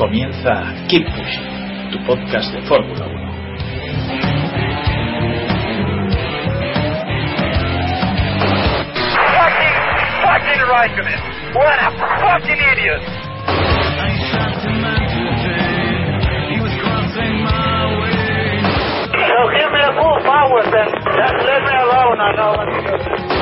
Comienza Keep Pushing, tu podcast de Fórmula 1. Fucking, fucking. What a fucking idiot. So give me a full power then. Just let me alone, I know what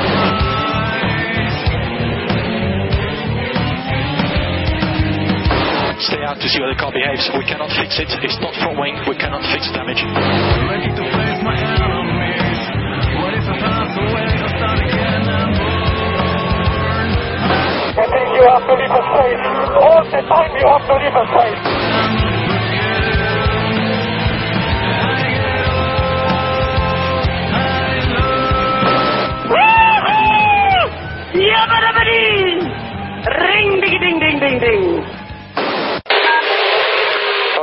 stay out to see how the car behaves. We cannot fix it. It's not front wing. We cannot fix damage. I think you have to leave a space. All the time you have to leave a space. Ring ding ding ding ding ding.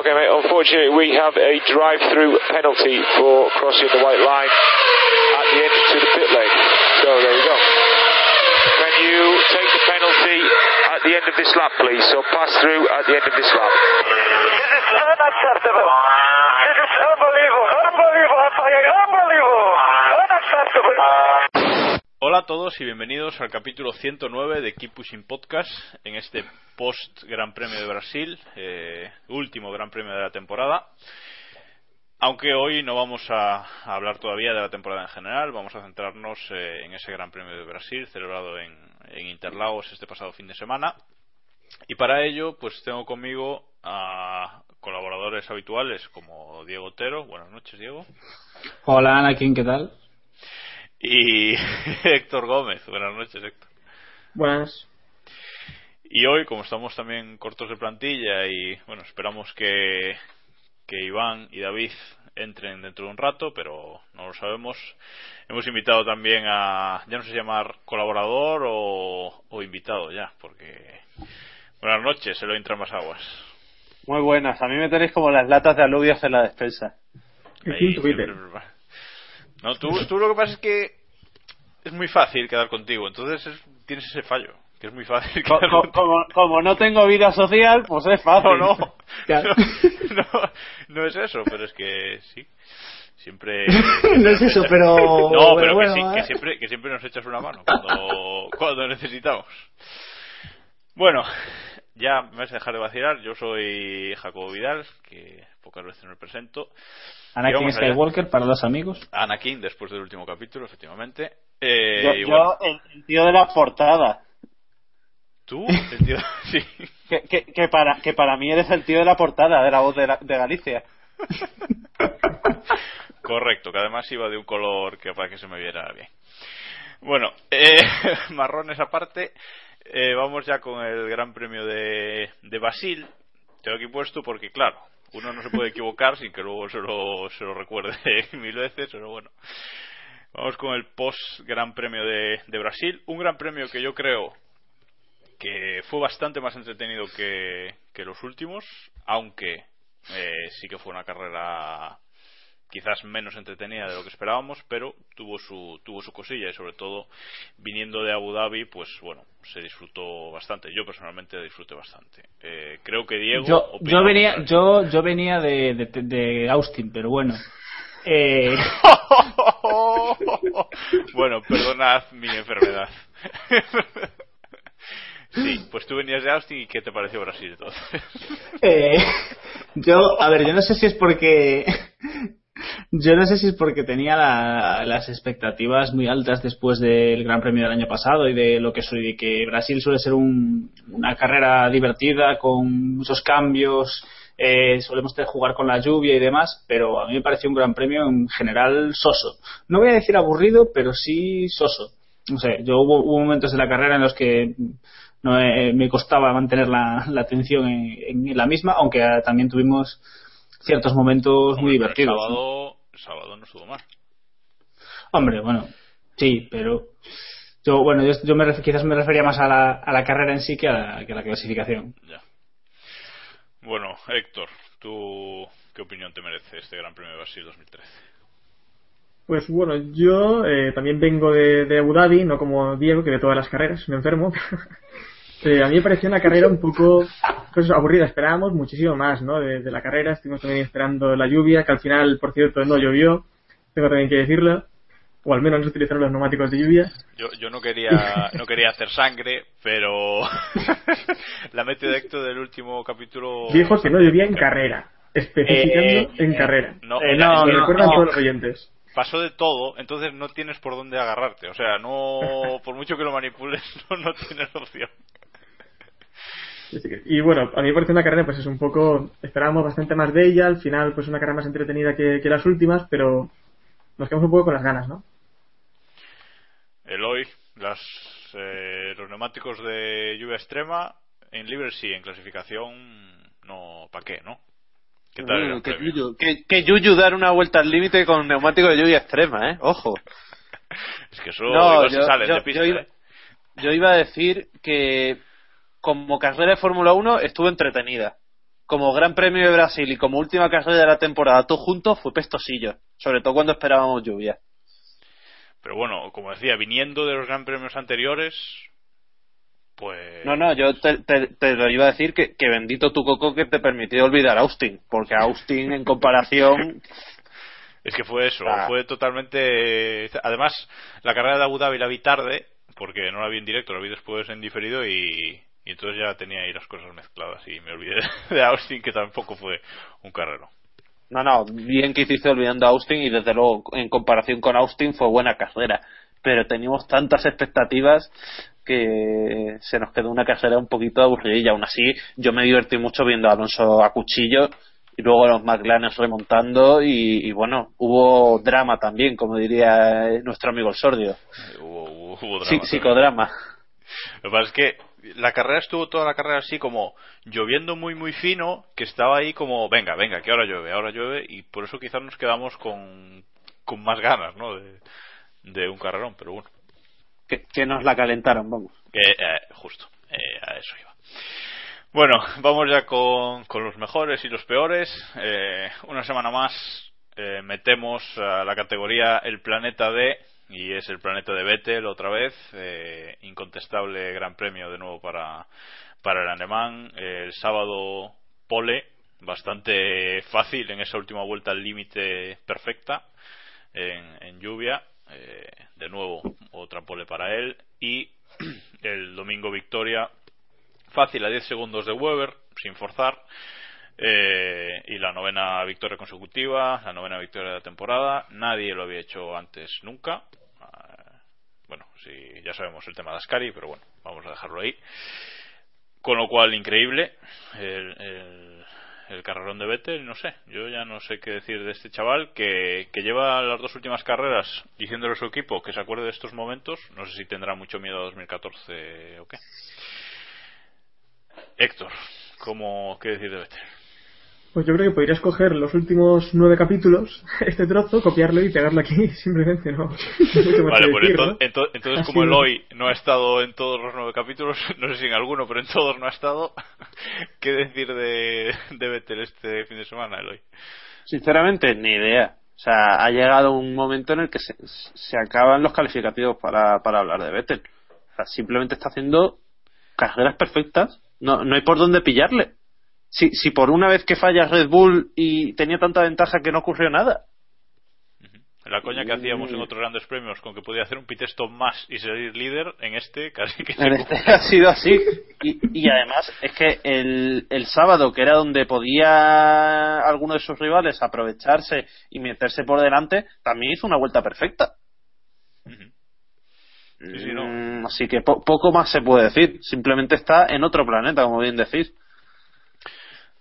Okay, mate, unfortunately, we have a drive-through penalty for crossing the white line at the entrance to the pit lane. So there we go. Can you take the penalty at the end of this lap, please? So pass through at the end of this lap. This is unacceptable. This is unbelievable. Unbelievable. Unbelievable. Unacceptable. Hola a todos y bienvenidos al capítulo 109 de Keep Pushing Podcast en este post Gran Premio de Brasil, eh, último Gran Premio de la temporada. Aunque hoy no vamos a, a hablar todavía de la temporada en general, vamos a centrarnos eh, en ese Gran Premio de Brasil celebrado en, en Interlagos este pasado fin de semana. Y para ello, pues tengo conmigo a colaboradores habituales como Diego Otero. Buenas noches, Diego. Hola Anakin, ¿qué tal? Y Héctor Gómez. Buenas noches, Héctor. Buenas. Y hoy, como estamos también cortos de plantilla y bueno, esperamos que, que Iván y David entren dentro de un rato, pero no lo sabemos. Hemos invitado también a, ya no sé si llamar colaborador o, o invitado ya, porque buenas noches, se lo entran más aguas. Muy buenas. A mí me tenéis como las latas de alubias en la despensa. Ahí siempre- No, tú, tú lo que pasa es que es muy fácil quedar contigo, entonces es- tienes ese fallo, que es muy fácil Co- co- como, como no tengo vida social, pues es fácil. No, no. Claro. No, no, no es eso, pero es que sí. Siempre. No es eso, pero- No, pero, pero que, bueno, sí, ¿eh? que, siempre, que siempre nos echas una mano cuando, cuando necesitamos. Bueno, ya me vas a dejar de vacilar. Yo soy Jacobo Vidal, que pocas veces me presento. Anakin. Skywalker para los amigos. Anakin, después del último capítulo, efectivamente. Eh, Yo, y yo, bueno, el, el tío de la portada. Tú, el tío. Sí. Que, que, que para, que para mí eres el tío de la portada, de la voz de, la- de Galicia. Correcto, que además iba de un color que para que se me viera bien. Bueno, eh, marrones aparte, eh, vamos ya con el Gran Premio de, de Basil. Tengo aquí puesto porque, claro, uno no se puede equivocar sin que luego se lo, se lo recuerde mil veces, pero bueno. Vamos con el post Gran Premio de, de Brasil. Un Gran Premio que yo creo que fue bastante más entretenido que, que los últimos, aunque eh, sí que fue una carrera quizás menos entretenida de lo que esperábamos, pero tuvo su tuvo su cosilla y sobre todo viniendo de Abu Dhabi, pues bueno, se disfrutó bastante. Yo personalmente disfruté bastante. Eh, creo que Diego. Yo, yo venía, yo, yo venía de, de, de Austin, pero bueno. Eh, bueno, perdonad mi enfermedad. sí, pues tú venías de Austin y ¿qué te pareció Brasil entonces? Eh, yo, a ver, yo no sé si es porque yo no sé si es porque tenía la- las expectativas muy altas después del Gran Premio del año pasado y de lo que soy, de que Brasil suele ser un- una carrera divertida con muchos cambios, eh, solemos jugar con la lluvia y demás, pero a mí me pareció un Gran Premio en general soso. No voy a decir aburrido, pero sí soso. No sé, yo hubo, hubo momentos de la carrera en los que no eh, me costaba mantener la, la atención en, en la misma, aunque ah, también tuvimos ciertos momentos muy Hombre, divertidos. El ¿no? sábado, el sábado no estuvo mal. Hombre, bueno, sí, pero yo, bueno, yo, yo me ref- quizás me refería más a la, a la carrera en sí que a la, que a la clasificación. Ya. Bueno, Héctor, ¿tú qué opinión te merece este Gran Premio de Brasil 2013? Pues bueno, yo eh, también vengo de, de Abu Dhabi, no como Diego, que de todas las carreras, me enfermo. Eh, a mí me pareció una carrera un poco pues, aburrida. Esperábamos muchísimo más ¿no? de, de la carrera. Estuvimos también esperando la lluvia, que al final, por cierto, no llovió. Tengo también que decirlo. O al menos no se utilizaron los neumáticos de lluvia. Yo, yo no quería no quería hacer sangre, pero la mete de Héctor del último capítulo... Dijo que no llovía en carrera. Especificando Eh, en eh, carrera. no, Eh, no, no, recuerdan no. todos los oyentes. pasó de todo, entonces no tienes por dónde agarrarte. O sea, no por mucho que lo manipules, no, no tienes opción. Y bueno, a mí me parece una carrera, pues es un poco. Esperábamos bastante más de ella. Al final, pues una carrera más entretenida que, que las últimas, pero nos quedamos un poco con las ganas, ¿no? Eloy, las, eh, los neumáticos de lluvia extrema en libre sí, en clasificación no, ¿para qué, no? ¿Qué tal que, yuyu, que, que yuyu dar una vuelta al límite con neumático de lluvia extrema, ¿eh? Ojo. Es que eso No, se yo- de pista, yo iba- ¿eh? Yo iba a decir que como carrera de Fórmula 1 estuvo entretenida. Como Gran Premio de Brasil y como última carrera de la temporada, todo junto fue pestosillo. Sobre todo cuando esperábamos lluvia. Pero bueno, como decía, viniendo de los Gran Premios anteriores, pues... No, no, yo te, te- te lo iba a decir que, que bendito tu coco que te permitió olvidar a Austin. Porque Austin en comparación... Es que fue eso, Ah. fue totalmente... Además, la carrera de Abu Dhabi la vi tarde, porque no la vi en directo, la vi después en diferido y, y entonces ya tenía ahí las cosas mezcladas y me olvidé de Austin, que tampoco fue un carrero. No, no, bien que hiciste olvidando a Austin y desde luego en comparación con Austin fue buena carrera. Pero teníamos tantas expectativas que se nos quedó una carrera un poquito aburridilla. Aún así, yo me divertí mucho viendo a Alonso a cuchillo y luego los McLaren remontando y, y bueno, hubo drama también, como diría nuestro amigo el sordio. Hubo, hubo, hubo drama Sí, psicodrama. Lo que pasa es que la carrera estuvo toda la carrera así como lloviendo muy muy fino, que estaba ahí como, venga, venga, que ahora llueve, ahora llueve, y por eso quizás nos quedamos con, con más ganas, ¿no? De, de un carrerón, pero bueno, Que, que nos la calentaron, vamos. que, eh, justo, eh, a eso iba. Bueno, vamos ya con, con los mejores y los peores. Eh, una semana más eh, metemos a la categoría El Planeta D y es el planeta de Vettel otra vez. Eh, incontestable gran premio de nuevo para, para el alemán. el sábado pole, bastante fácil en esa última vuelta al límite perfecta en, en lluvia. Eh, de nuevo, otra pole para él. Y el domingo victoria fácil a 10 segundos de Weber, sin forzar. Eh, y la novena victoria consecutiva, la novena victoria de la temporada. Nadie lo había hecho antes nunca. Ah, bueno, sí, ya sabemos el tema de Ascari, pero bueno, vamos a dejarlo ahí. Con lo cual, increíble el, el, el carrerón de Vettel. No sé, yo ya no sé qué decir de este chaval que, que lleva las dos últimas carreras diciéndole a su equipo que se acuerde de estos momentos. No sé si tendrá mucho miedo a 2014 o qué. Héctor, ¿cómo, ¿qué decir de Vettel? Pues yo creo que podrías coger los últimos nueve capítulos, este trozo, copiarlo y pegarlo aquí, simplemente, ¿no? Vale, pues decir, ento- ¿no? ento- entonces Así como es. Eloy no ha estado en todos los nueve capítulos, no sé si en alguno, pero en todos no ha estado, ¿qué decir de, de Vettel este fin de semana, Eloy? Sinceramente, ni idea. O sea, ha llegado un momento en el que se, se acaban los calificativos para, para hablar de Vettel. O sea, simplemente está haciendo carreras perfectas. No, no hay por dónde pillarle. Si, si por una vez que falla Red Bull y tenía tanta ventaja que no ocurrió nada. La coña que hacíamos en otros grandes premios con que podía hacer un pit stop más y salir líder, en este casi que En este ha sido así. Y, y además es que el, el sábado, que era donde podía alguno de sus rivales aprovecharse y meterse por delante, también hizo una vuelta perfecta. Sí, sí, no. Mm, Así que po- poco más se puede decir. Simplemente está en otro planeta, como bien decís.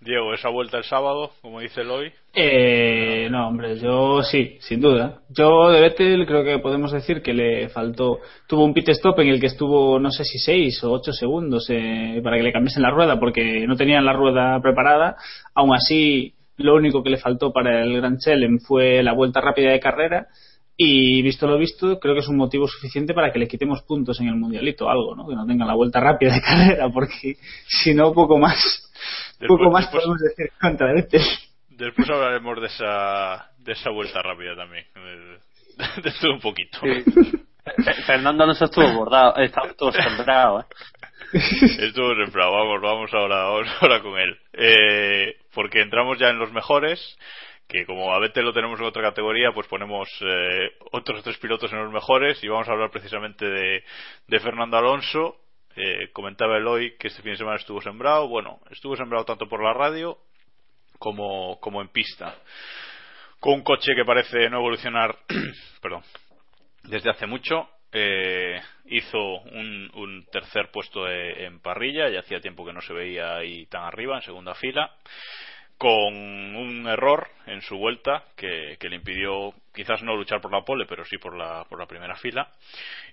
Diego, esa vuelta el sábado, como dice Eloy, Eh, no, hombre, yo sí, sin duda. Yo de Vettel creo que podemos decir que le faltó. Tuvo un pit stop en el que estuvo, no sé si 6 o 8 segundos eh, para que le cambiesen la rueda porque no tenían la rueda preparada. Aún así, lo único que le faltó para el Grand Chelem fue la vuelta rápida de carrera. Y visto lo visto, creo que es un motivo suficiente para que le quitemos puntos en el mundialito, algo, ¿no? Que no tenga la vuelta rápida de carrera, porque si no, poco más. Después- poco más después- podemos decir contra Vettel. después hablaremos de esa, de esa vuelta rápida también. De, de todo un poquito. Fe- Fernando Alonso estuvo bordado, estaba todo sembrado. ¿eh? Estuvo sembrado, vamos, vamos ahora, vamos ahora con él. Eh, porque entramos ya en los mejores, que como a Vettel lo tenemos en otra categoría, pues ponemos eh, otros tres pilotos en los mejores y vamos a hablar precisamente de, Fernando Alonso. Eh, comentaba Eloy que este fin de semana estuvo sembrado. Bueno, estuvo sembrado tanto por la radio como, como en pista. Con un coche que parece no evolucionar, perdón, desde hace mucho. eh, hizo un, un tercer puesto de- en parrilla, ya hacía tiempo que no se veía ahí tan arriba, en segunda fila, con un error en su vuelta que, que le impidió quizás no luchar por la pole, pero sí por la, por la primera fila.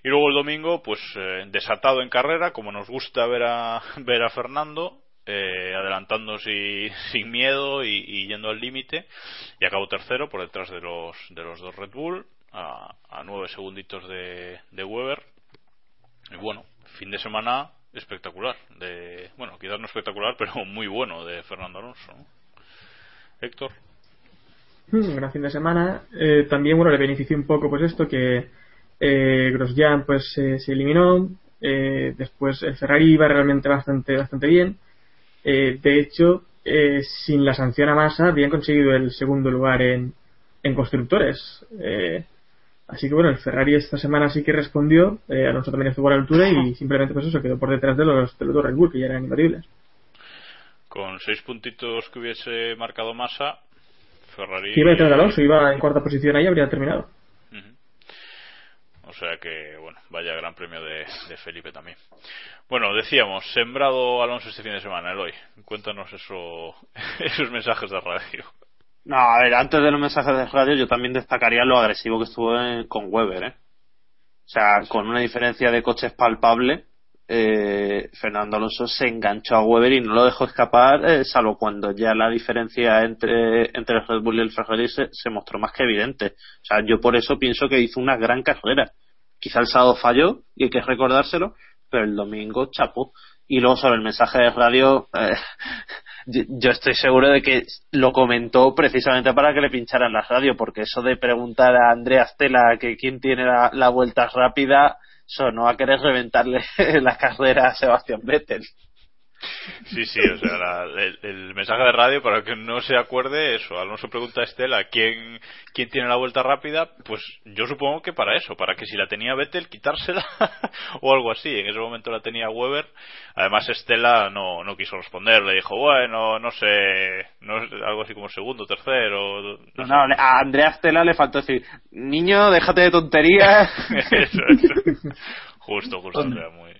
Y luego el domingo, pues eh, desatado en carrera, como nos gusta ver a, ver a Fernando, eh, adelantándose sin miedo y, yendo al límite, y acabó tercero por detrás de los, de los dos Red Bull, a, a nueve segunditos de, de Weber. Y bueno, fin de semana espectacular. De, bueno, quizás no espectacular, pero muy bueno de Fernando Alonso. Héctor. Hmm, gran fin de semana. Eh, también, bueno, le benefició un poco pues esto que eh, Grosjean pues eh, se eliminó. Eh, después el Ferrari iba realmente bastante bastante bien. Eh, de hecho, eh, sin la sanción a Massa habían conseguido el segundo lugar en, en constructores. Así que bueno, el Ferrari esta semana sí que respondió. Alonso también estuvo a la altura y simplemente pues eso quedó por detrás de los, de los dos Red Bull que ya eran imbatibles. Con seis puntitos que hubiese marcado Massa, Ferrari. Que iba detrás de Alonso, iba en cuarta posición ahí habría terminado. O sea que, bueno, vaya gran premio de, de Felipe también. Bueno, decíamos, sembrado Alonso este fin de semana, Eloy. Cuéntanos eso, esos mensajes de radio. No, a ver, antes de los mensajes de radio, yo también destacaría lo agresivo que estuvo en- con Weber, ¿eh? O sea, con una diferencia de coches palpable, eh, Fernando Alonso se enganchó a Weber y no lo dejó escapar, eh, salvo cuando ya la diferencia entre, entre el Red Bull y el Ferrari se, mostró más que evidente. O sea, yo por eso pienso que hizo una gran carrera. Quizá el sábado falló, y hay que recordárselo, pero el domingo chapó. Y luego sobre el mensaje de radio, eh, yo estoy seguro de que lo comentó precisamente para que le pincharan la radio, porque eso de preguntar a Andrea Stella que quién tiene la vuelta rápida, sonó a querer reventarle la carrera a Sebastián Vettel. Sí, sí, o sea, la- el, el mensaje de radio, para que no se acuerde, eso, Alonso pregunta a Estela quién, quién tiene la vuelta rápida, pues yo supongo que para eso, para que si la tenía Vettel, quitársela o algo así. En ese momento la tenía Weber. Además, Estela no, no quiso responder, le dijo, bueno, no sé, no, algo así como segundo, tercero. No, a Andrea Stella le faltó decir, niño, déjate de tonterías. eso, eso. Justo, justo, Andrea, muy.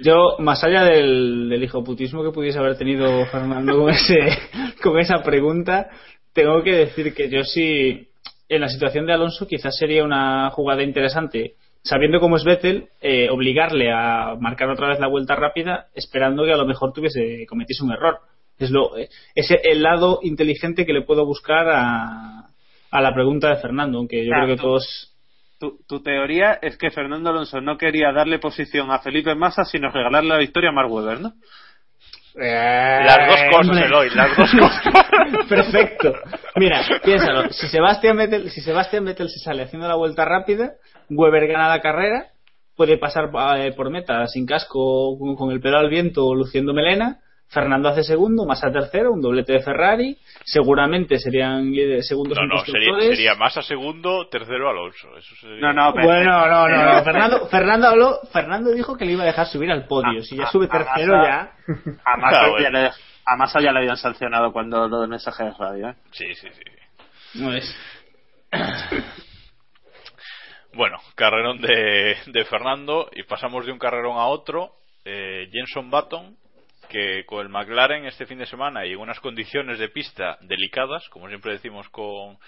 Yo, más allá del, del hijoputismo que pudiese haber tenido Fernando con, ese, con esa pregunta, tengo que decir que yo sí, en la situación de Alonso, quizás sería una jugada interesante, sabiendo cómo es Vettel, eh, obligarle a marcar otra vez la vuelta rápida, esperando que a lo mejor tuviese, cometiese un error. Es lo, eh, es el lado inteligente que le puedo buscar a, a la pregunta de Fernando, aunque yo Claro, creo que todos Tu, tu teoría es que Fernando Alonso no quería darle posición a Felipe Massa, sino regalarle la victoria a Mark Webber, ¿no? Las dos cosas. Eloy, las dos cosas. Perfecto. Mira, piénsalo. Si Sebastián Vettel, si Sebastián Vettel se sale haciendo la vuelta rápida, Weber gana la carrera, puede pasar eh, por meta sin casco, con, con el pelo al viento, luciendo melena, Fernando hace segundo, Massa tercero, un doblete de Ferrari, seguramente serían líderes- segundos No, en no, sería, constructores. sería Massa segundo, tercero Alonso. Eso sería... No, no, pero- Bueno, no, no, no. Fernando, Fernando habló, Fernando dijo que le iba a dejar subir al podio. Si ya A- sube a tercero Massa- ya. A Massa, bueno. ya le, a Massa ya le habían sancionado cuando lo del mensaje de radio. ¿eh? Sí, sí, sí. No es. Bueno, carrerón de, de Fernando y pasamos de un carrerón a otro. Eh, Jenson Button, que con el McLaren este fin de semana y en unas condiciones de pista delicadas, como siempre decimos con,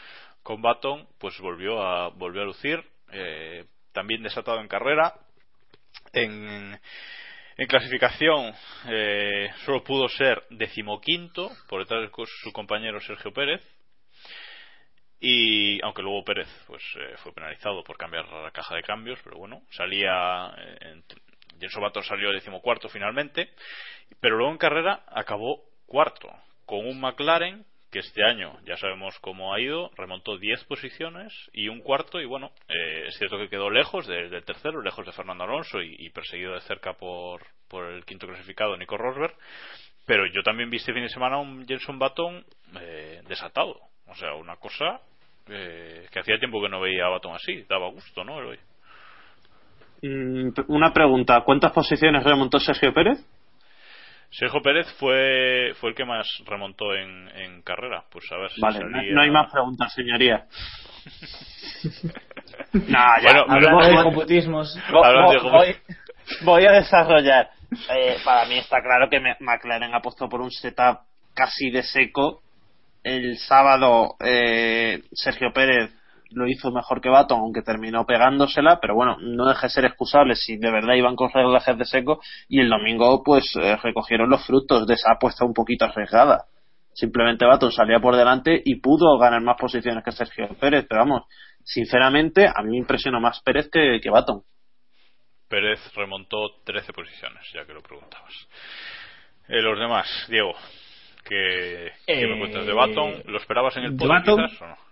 con Button, pues volvió a, volvió a lucir. eh, también desatado en carrera. En, clasificación eh, solo pudo ser decimoquinto por detrás de su compañero Sergio Pérez y aunque luego Pérez pues eh, fue penalizado por cambiar la caja de cambios pero bueno salía eh, Jenson Button salió decimocuarto finalmente pero luego en carrera acabó cuarto con un McLaren que este año ya sabemos cómo ha ido remontó 10 posiciones y un cuarto y bueno eh, es cierto que quedó lejos de- del tercero lejos de Fernando Alonso y, perseguido de cerca por, por el quinto clasificado Nico Rosberg pero yo también vi este fin de semana un Jenson Button eh, desatado o sea, una cosa eh, que hacía tiempo que no veía a Baton así. Daba gusto, ¿no? Eloy? Mm, Una pregunta: ¿cuántas posiciones remontó Sergio Pérez? Sergio Pérez fue, fue el que más remontó en, en carrera. Pues a ver si Vale, no- salía... no hay más preguntas, señoría. no, ya. Bueno, Hablando de computismos. Voy, voy a desarrollar. Eh, para mí está claro que McLaren apostó por un setup casi de seco. El sábado eh, Sergio Pérez lo hizo mejor que Baton, aunque terminó pegándosela, pero bueno, no deje de ser excusable si de verdad iban con reglajes de seco. Y el domingo, pues eh, recogieron los frutos de esa apuesta un poquito arriesgada. Simplemente Baton salía por delante y pudo ganar más posiciones que Sergio Pérez, pero vamos, sinceramente, a mí me impresionó más Pérez que, que Baton. Pérez remontó 13 posiciones, ya que lo preguntabas. Eh, los demás, Diego, ¿qué, qué me Eh, cuentas de Baton? ¿Lo esperabas en el podio quizás o no?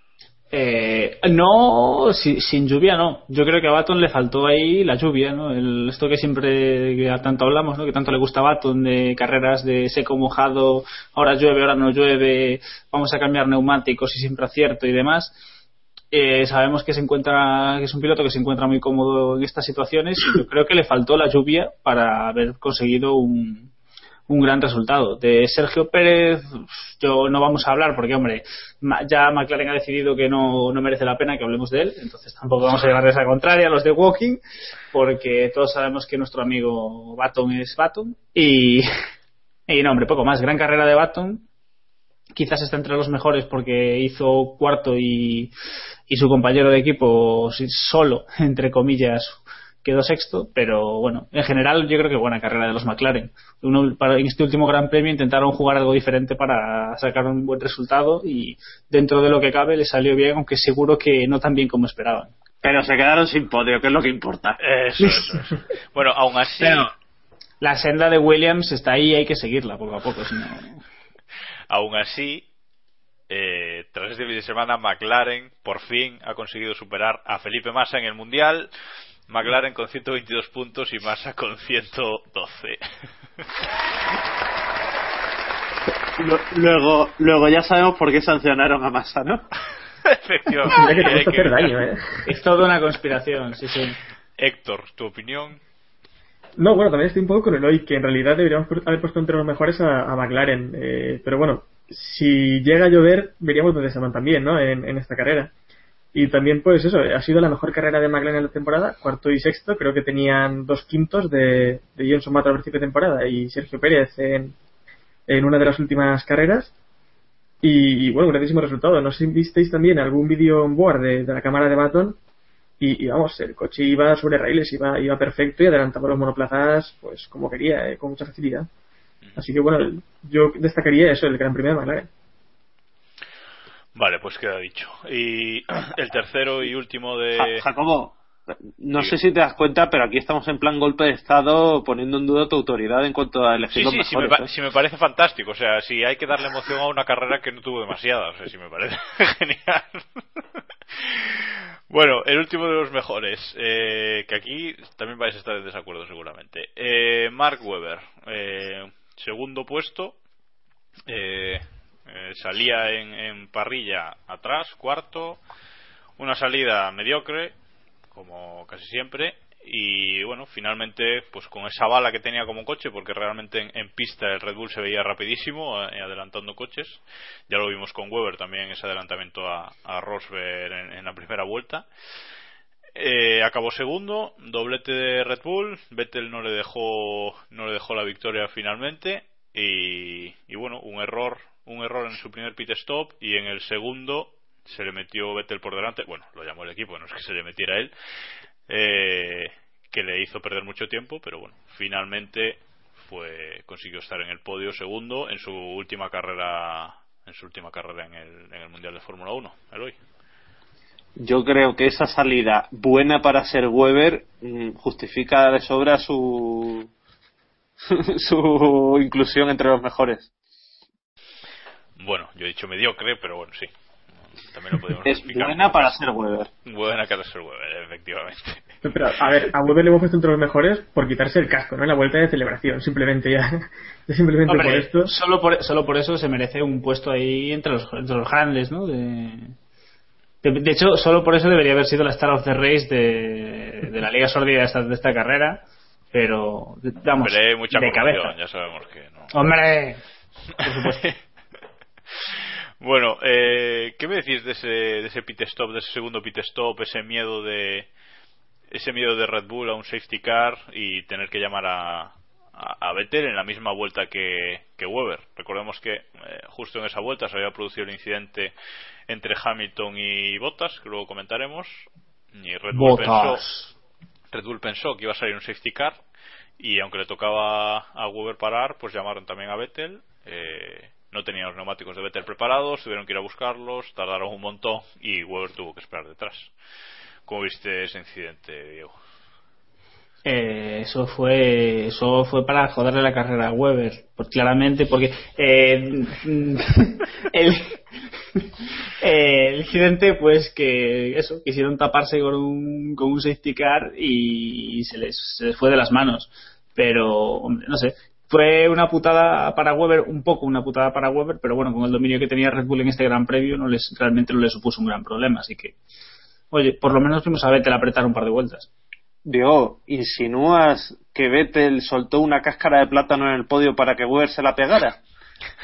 Eh, no, si- sin lluvia no. Yo creo que a Baton le faltó ahí la lluvia, ¿no? El- esto que siempre que tanto hablamos, ¿no? Que tanto le gusta a Baton de carreras de seco mojado, ahora llueve, ahora no llueve, vamos a cambiar neumáticos y siempre acierto y demás. Eh, sabemos que se encuentra, que es un piloto que se encuentra muy cómodo en estas situaciones y yo creo que le faltó la lluvia para haber conseguido un, un gran resultado. De Sergio Pérez, yo no vamos a hablar porque, hombre, ya McLaren ha decidido que no, no merece la pena que hablemos de él, entonces tampoco vamos a llevarles a contraria a los de Walking, porque todos sabemos que nuestro amigo Baton es Baton. Y, y no, hombre, poco más. Gran carrera de Baton. Quizás está entre los mejores porque hizo cuarto y, y su compañero de equipo solo, entre comillas, quedó sexto, pero bueno, en general yo creo que buena carrera de los McLaren. Uno, para, en este último Gran Premio intentaron jugar algo diferente para sacar un buen resultado y dentro de lo que cabe le salió bien, aunque seguro que no tan bien como esperaban. Pero se quedaron sin podio, que es lo que importa. Eso, eso, eso. Bueno, aún así, Pero la senda de Williams está ahí y hay que seguirla poco a poco. Si no... aún así, eh, tras este fin de semana, McLaren por fin ha conseguido superar a Felipe Massa en el Mundial. McLaren con 122 puntos y Massa con 112. Lu- Luego, luego ya sabemos por qué sancionaron a Massa, ¿no? Efectivamente. Que que daño. ¿eh? Es toda una conspiración, sí, sí. Héctor, ¿tu opinión? No, bueno, también estoy un poco con Eloy, que en realidad deberíamos haber puesto entre los mejores a, a McLaren. eh, pero bueno, si llega a llover, veríamos dónde se van también, ¿no? En, en esta carrera. Y también, pues eso, ha sido la mejor carrera de McLaren en la temporada, cuarto y sexto. Creo que tenían dos quintos de, de Jenson Button al principio de temporada y Sergio Pérez en, en una de las últimas carreras. Y, y, bueno, un grandísimo resultado. No sé si visteis también algún vídeo on board de, de la cámara de Baton. Y, y vamos, el coche iba sobre raíles, iba, iba perfecto y adelantaba los monoplazas pues como quería, eh, con mucha facilidad. Así que bueno, yo destacaría eso, el Gran Premio de McLaren. Vale, pues queda dicho. Y el tercero y último de... Ja- Jacobo, no sé si te das cuenta, pero aquí estamos en plan golpe de Estado poniendo en duda tu autoridad en cuanto a elegir Sí, los sí, sí me, ¿eh? sí me parece fantástico. O sea, si hay que darle emoción a una carrera que no tuvo demasiada. O sea, sí me parece genial. bueno, el último de los mejores. eh, que aquí también vais a estar en desacuerdo seguramente. Eh, Mark Webber. eh, segundo puesto. Eh, eh, salía en, en parrilla atrás, cuarto. Una salida mediocre, como casi siempre. Y bueno, finalmente, pues con esa bala que tenía como coche, porque realmente en, pista el Red Bull se veía rapidísimo, eh, adelantando coches. Ya lo vimos con Weber también, ese adelantamiento a, a Rosberg en, en la primera vuelta. Eh, acabó segundo, doblete de Red Bull, Vettel no le dejó no le dejó la victoria finalmente y, y bueno, un error, un error en su primer pit stop y en el segundo se le metió Vettel por delante, bueno, lo llamó el equipo, no es que se le metiera él, eh, que le hizo perder mucho tiempo, pero bueno, finalmente fue consiguió estar en el podio segundo en su última carrera en su última carrera en el, en el mundial de Fórmula 1, Eloy. Yo creo que esa salida buena para ser Weber mm, justifica de sobra su su inclusión entre los mejores. Bueno, yo he dicho mediocre, pero bueno, sí. También lo podemos Es explicar. buena para ser Weber. Buena para ser Weber, efectivamente. Pero, a ver, a Weber le hemos puesto entre los mejores por quitarse el casco, ¿no? En la vuelta de celebración, simplemente ya. simplemente Hombre, por esto. Solo por, solo por eso se merece un puesto ahí entre los, entre los grandes, ¿no? De, de, de hecho, solo por eso debería haber sido la Star of the Race de, de la Liga Sordida de esta, de esta carrera. Pero, vamos, Hombre, mucha de cabeza. ya sabemos que no. ¡Hombre! Por supuesto. Bueno, eh, ¿qué me decís de ese, de ese pit stop, de ese segundo pit stop, ese miedo de ese miedo de Red Bull a un safety car y tener que llamar a, a, a Vettel en la misma vuelta que, que Weber? Recordemos que eh, justo en esa vuelta se había producido el incidente entre Hamilton y Bottas, que luego comentaremos, y Red Bull pensó. Red Bull pensó que iba a salir un safety car y aunque le tocaba a Weber parar, pues llamaron también a Vettel. Eh, no tenían los neumáticos de Vettel preparados, tuvieron que ir a buscarlos, tardaron un montón y Weber tuvo que esperar detrás. ¿Cómo viste ese incidente, Diego? Eh, eso fue eso fue para joderle la carrera a Weber pues claramente porque eh, el, eh, el incidente pues que eso quisieron taparse con un con un safety car y se les, se les fue de las manos pero hombre, no sé fue una putada para Weber un poco una putada para Weber pero bueno con el dominio que tenía Red Bull en este gran previo no les realmente no le supuso un gran problema así que oye por lo menos vimos a Vettel apretar un par de vueltas Diego, ¿insinúas que Vettel soltó una cáscara de plátano en el podio para que Weber se la pegara?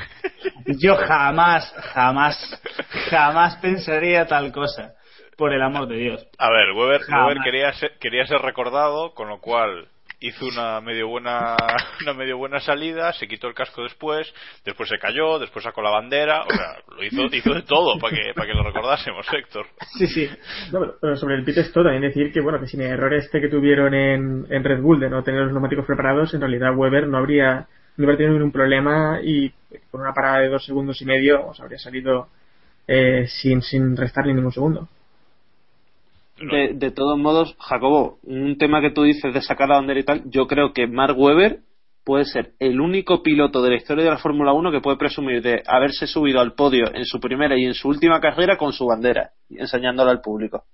Yo jamás, jamás, jamás pensaría tal cosa. Por el amor de Dios. A ver, Weber, quería, ser, quería ser recordado, con lo cual hizo una medio buena una medio buena salida, se quitó el casco después, después se cayó, después sacó la bandera, o sea, lo hizo, hizo de todo para que, para que lo recordásemos, Héctor. Sí, sí. No, pero- sobre el pit stop también decir que bueno que sin el error este que tuvieron en, en Red Bull de no tener los neumáticos preparados en realidad Weber no habría no habría tenido ningún problema y con una parada de dos segundos y medio os habría salido eh, sin sin restarle ningún segundo De, de todos modos, Jacobo, un tema que tú dices de sacar la bandera y tal, yo creo que Mark Webber puede ser el único piloto de la historia de la Fórmula 1 que puede presumir de haberse subido al podio en su primera y en su última carrera con su bandera, enseñándola al público.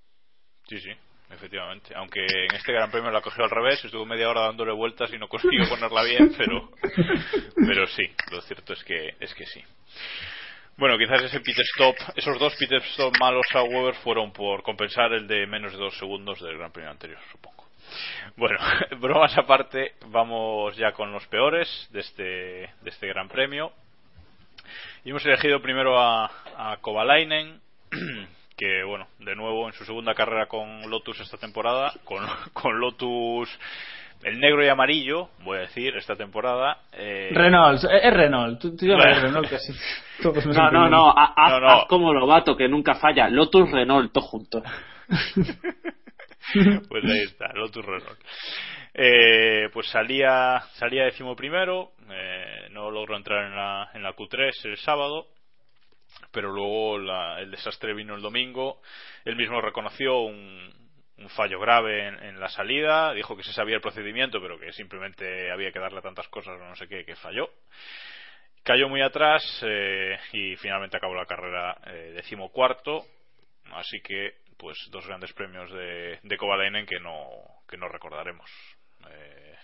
Sí, sí, efectivamente. Aunque en este Gran Premio la cogió al revés, estuvo media hora dándole vueltas y no consiguió ponerla bien, pero, pero sí, lo cierto es que, es que sí. Bueno, quizás ese pit stop, esos dos pit stop malos a Weber fueron por compensar el de menos de dos segundos del Gran Premio anterior, supongo. Bueno, bromas aparte, vamos ya con los peores de este, de este Gran Premio. Y hemos elegido primero a, a Kovalainen, que bueno, de nuevo en su segunda carrera con Lotus esta temporada, con, con Lotus el negro y amarillo, voy a decir, esta temporada. Eh, Renault, eh, es Renault. Tú, tú llamas Bueno. Renault casi. Todos No, no, no, ha- haz, No, no. haz como Lobato, que nunca falla. Lotus Renault, todo junto. pues ahí está, Lotus Renault. Eh, pues salía salía décimo primero, eh, no logró entrar en la, en la Q3 el sábado, pero luego la- el desastre vino el domingo. Él mismo reconoció un, un fallo grave en, en la salida, dijo que se sabía el procedimiento, pero que simplemente había que darle tantas cosas o no sé qué, que falló. Cayó muy atrás eh, y finalmente acabó la carrera eh, decimocuarto, así que pues dos grandes premios de, de Kovalainen que no que no recordaremos. Eh,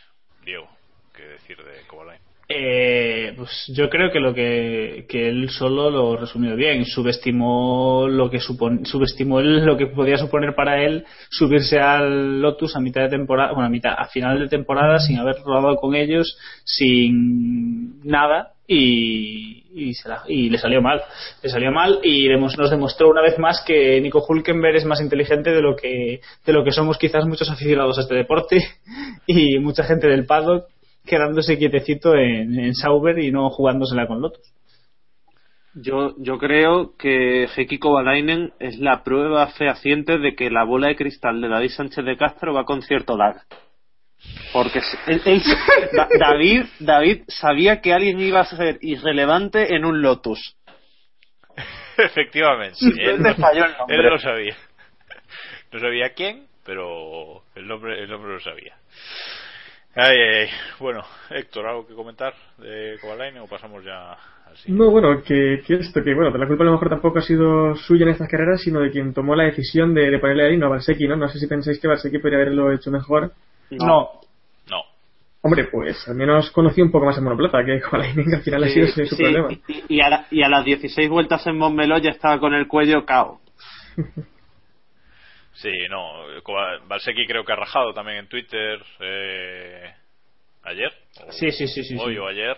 Diego, ¿qué decir de Kovalainen? Eh, pues yo creo que lo que, que él solo lo resumió bien. Subestimó lo que supon, subestimó él lo que podía suponer para él subirse al Lotus a mitad de temporada, bueno, a mitad, a final de temporada sin haber rodado con ellos, sin nada y, y, se la- y le salió mal. Le salió mal y nos demostró una vez más que Nico Hulkenberg es más inteligente de lo que de lo que somos quizás muchos aficionados a este deporte y mucha gente del paddock quedándose quietecito en, en Sauber y no jugándosela con Lotus. Yo, yo creo que Heikki Kovalainen es la prueba fehaciente de que la bola de cristal de David Sánchez de Castro va con cierto lag. Porque él- él- David, David sabía que alguien iba a ser irrelevante en un Lotus. Efectivamente. Él, falló el nombre. él lo sabía. No sabía quién, pero el nombre, el nombre lo sabía. Ay, ay, ay. Bueno, Héctor, ¿algo que comentar de Kovalainen o pasamos ya al siguiente? No, bueno, que, que esto, que bueno, la culpa a lo mejor tampoco ha sido suya en estas carreras, sino de quien tomó la decisión de, de ponerle a Lino a Valsecchi, ¿no? No sé si pensáis que Valsecchi podría haberlo hecho mejor. No. No. Hombre, pues al menos conocí un poco más en monoplaza, que Kovalainen que al final ha sido ese su Sí, problema. y, y a la- y a las 16 vueltas en Montmeló ya estaba con el cuello cao. Sí, no. Valsecchi creo que ha rajado también en Twitter eh, ayer. o Sí, sí, sí, sí, Hoy sí. o ayer.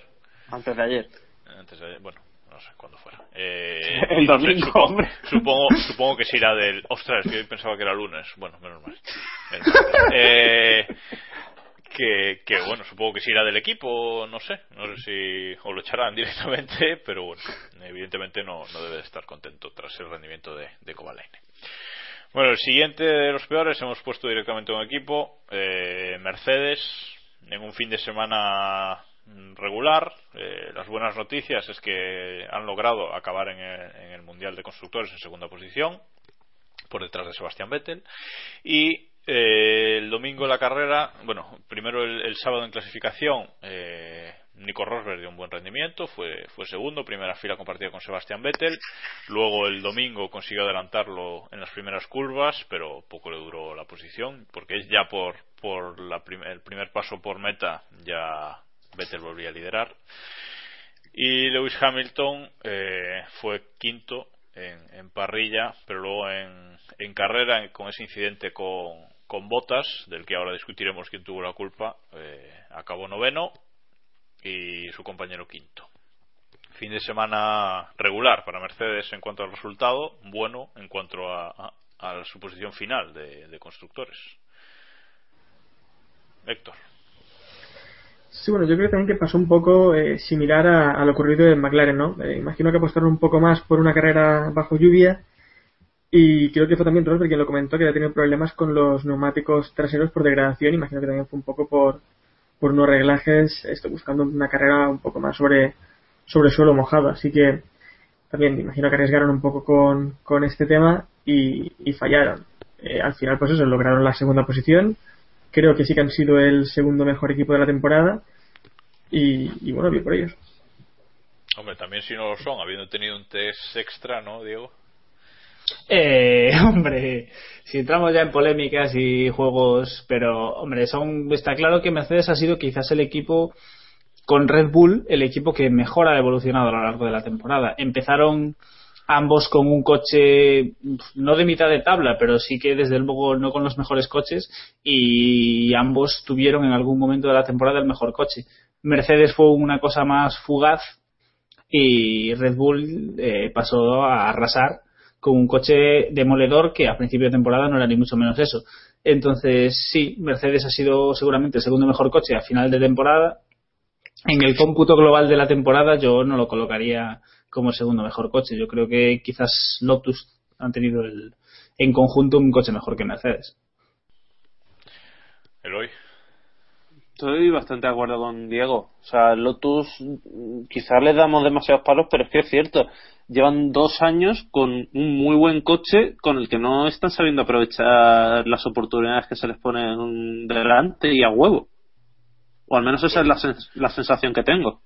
Antes de ayer. Antes de ayer, bueno, no sé cuándo fuera. Eh, El domingo, supongo, hombre. Supongo, supongo que se irá del. Ostras, que hoy pensaba que era lunes. Bueno, menos mal. Menos mal. Eh, que, que bueno, supongo que se irá del equipo, no sé. No sé si. O lo echarán directamente, pero bueno, evidentemente no, no debe de estar contento tras el rendimiento de, de Kovalainen. Bueno, el siguiente de los peores hemos puesto directamente un equipo, eh, Mercedes, en un fin de semana regular. Eh, las buenas noticias es que han logrado acabar en el, en el Mundial de Constructores en segunda posición, por detrás de Sebastián Vettel. Y eh, el domingo la carrera, bueno, primero el, el sábado en clasificación, eh, Nico Rosberg dio un buen rendimiento, fue, fue segundo, primera fila compartida con Sebastián Vettel. Luego el domingo consiguió adelantarlo en las primeras curvas, pero poco le duró la posición, porque ya por, por la el primer paso por meta ya Vettel volvía a liderar. Y Lewis Hamilton eh, fue quinto en, en parrilla, pero luego en, en carrera, con ese incidente con, con Botas, del que ahora discutiremos quién tuvo la culpa, eh, acabó noveno y su compañero quinto. Fin de semana regular para Mercedes en cuanto al resultado, bueno en cuanto a, a- su posición final de, constructores. Héctor. Sí, bueno, yo creo también que pasó un poco eh, similar a, a lo ocurrido en McLaren, ¿no? Eh, imagino que apostaron un poco más por una carrera bajo lluvia y creo que fue también Rosberg quien lo comentó que había tenido problemas con los neumáticos traseros por degradación. Imagino que también fue un poco por, por unos reglajes, esto, buscando una carrera un poco más sobre, sobre suelo mojado. Así que también imagino que arriesgaron un poco con, con este tema y, y fallaron. Eh, al final, pues eso, lograron la segunda posición. Creo que sí que han sido el segundo mejor equipo de la temporada. Y, y bueno, bien por ellos. Hombre, también si no lo son, habiendo tenido un test extra, ¿no, Diego? Eh, hombre, si entramos ya en polémicas y juegos, pero hombre, son está claro que Mercedes ha sido quizás el equipo con Red Bull, el equipo que mejor ha evolucionado a lo largo de la temporada. Empezaron ambos con un coche no de mitad de tabla, pero sí que desde luego no con los mejores coches y ambos tuvieron en algún momento de la temporada el mejor coche. Mercedes fue una cosa más fugaz y Red Bull eh, pasó a arrasar con un coche demoledor que a principio de temporada no era ni mucho menos eso. Entonces, sí, Mercedes ha sido seguramente el segundo mejor coche a final de temporada. En el cómputo global de la temporada yo no lo colocaría como el segundo mejor coche. Yo creo que quizás Lotus han tenido el, en conjunto un coche mejor que Mercedes. Eloy. Estoy bastante de acuerdo con Diego. O sea, Lotus quizás le damos demasiados palos, pero es que es cierto. Llevan dos años con un muy buen coche con el que no están sabiendo aprovechar las oportunidades que se les ponen delante y a huevo. O al menos esa es la, sens- la sensación que tengo.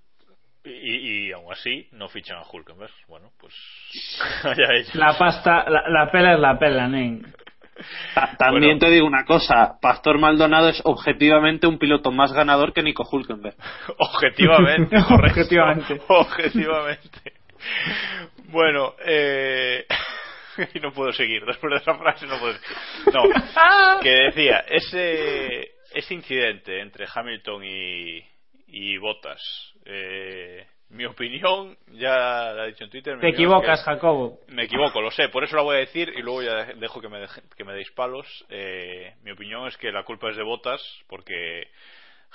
Y, y aún así no fichan a Hulkenberg. Bueno, pues allá ellos. La pasta, la, la pela es la pela, nen. También te digo una cosa, Pastor Maldonado es objetivamente un piloto más ganador que Nico Hulkenberg. objetivamente, objetivamente. Objetivamente. Bueno, eh... y no puedo seguir, después de esa frase no puedo No, que decía, ese, ese incidente entre Hamilton y, y Bottas, eh, mi opinión, ya la he dicho en Twitter. Te equivocas, Jacobo. Me equivoco, lo sé, por eso la voy a decir y luego ya dejo que me, que me deis palos. Eh, mi opinión es que la culpa es de Botas porque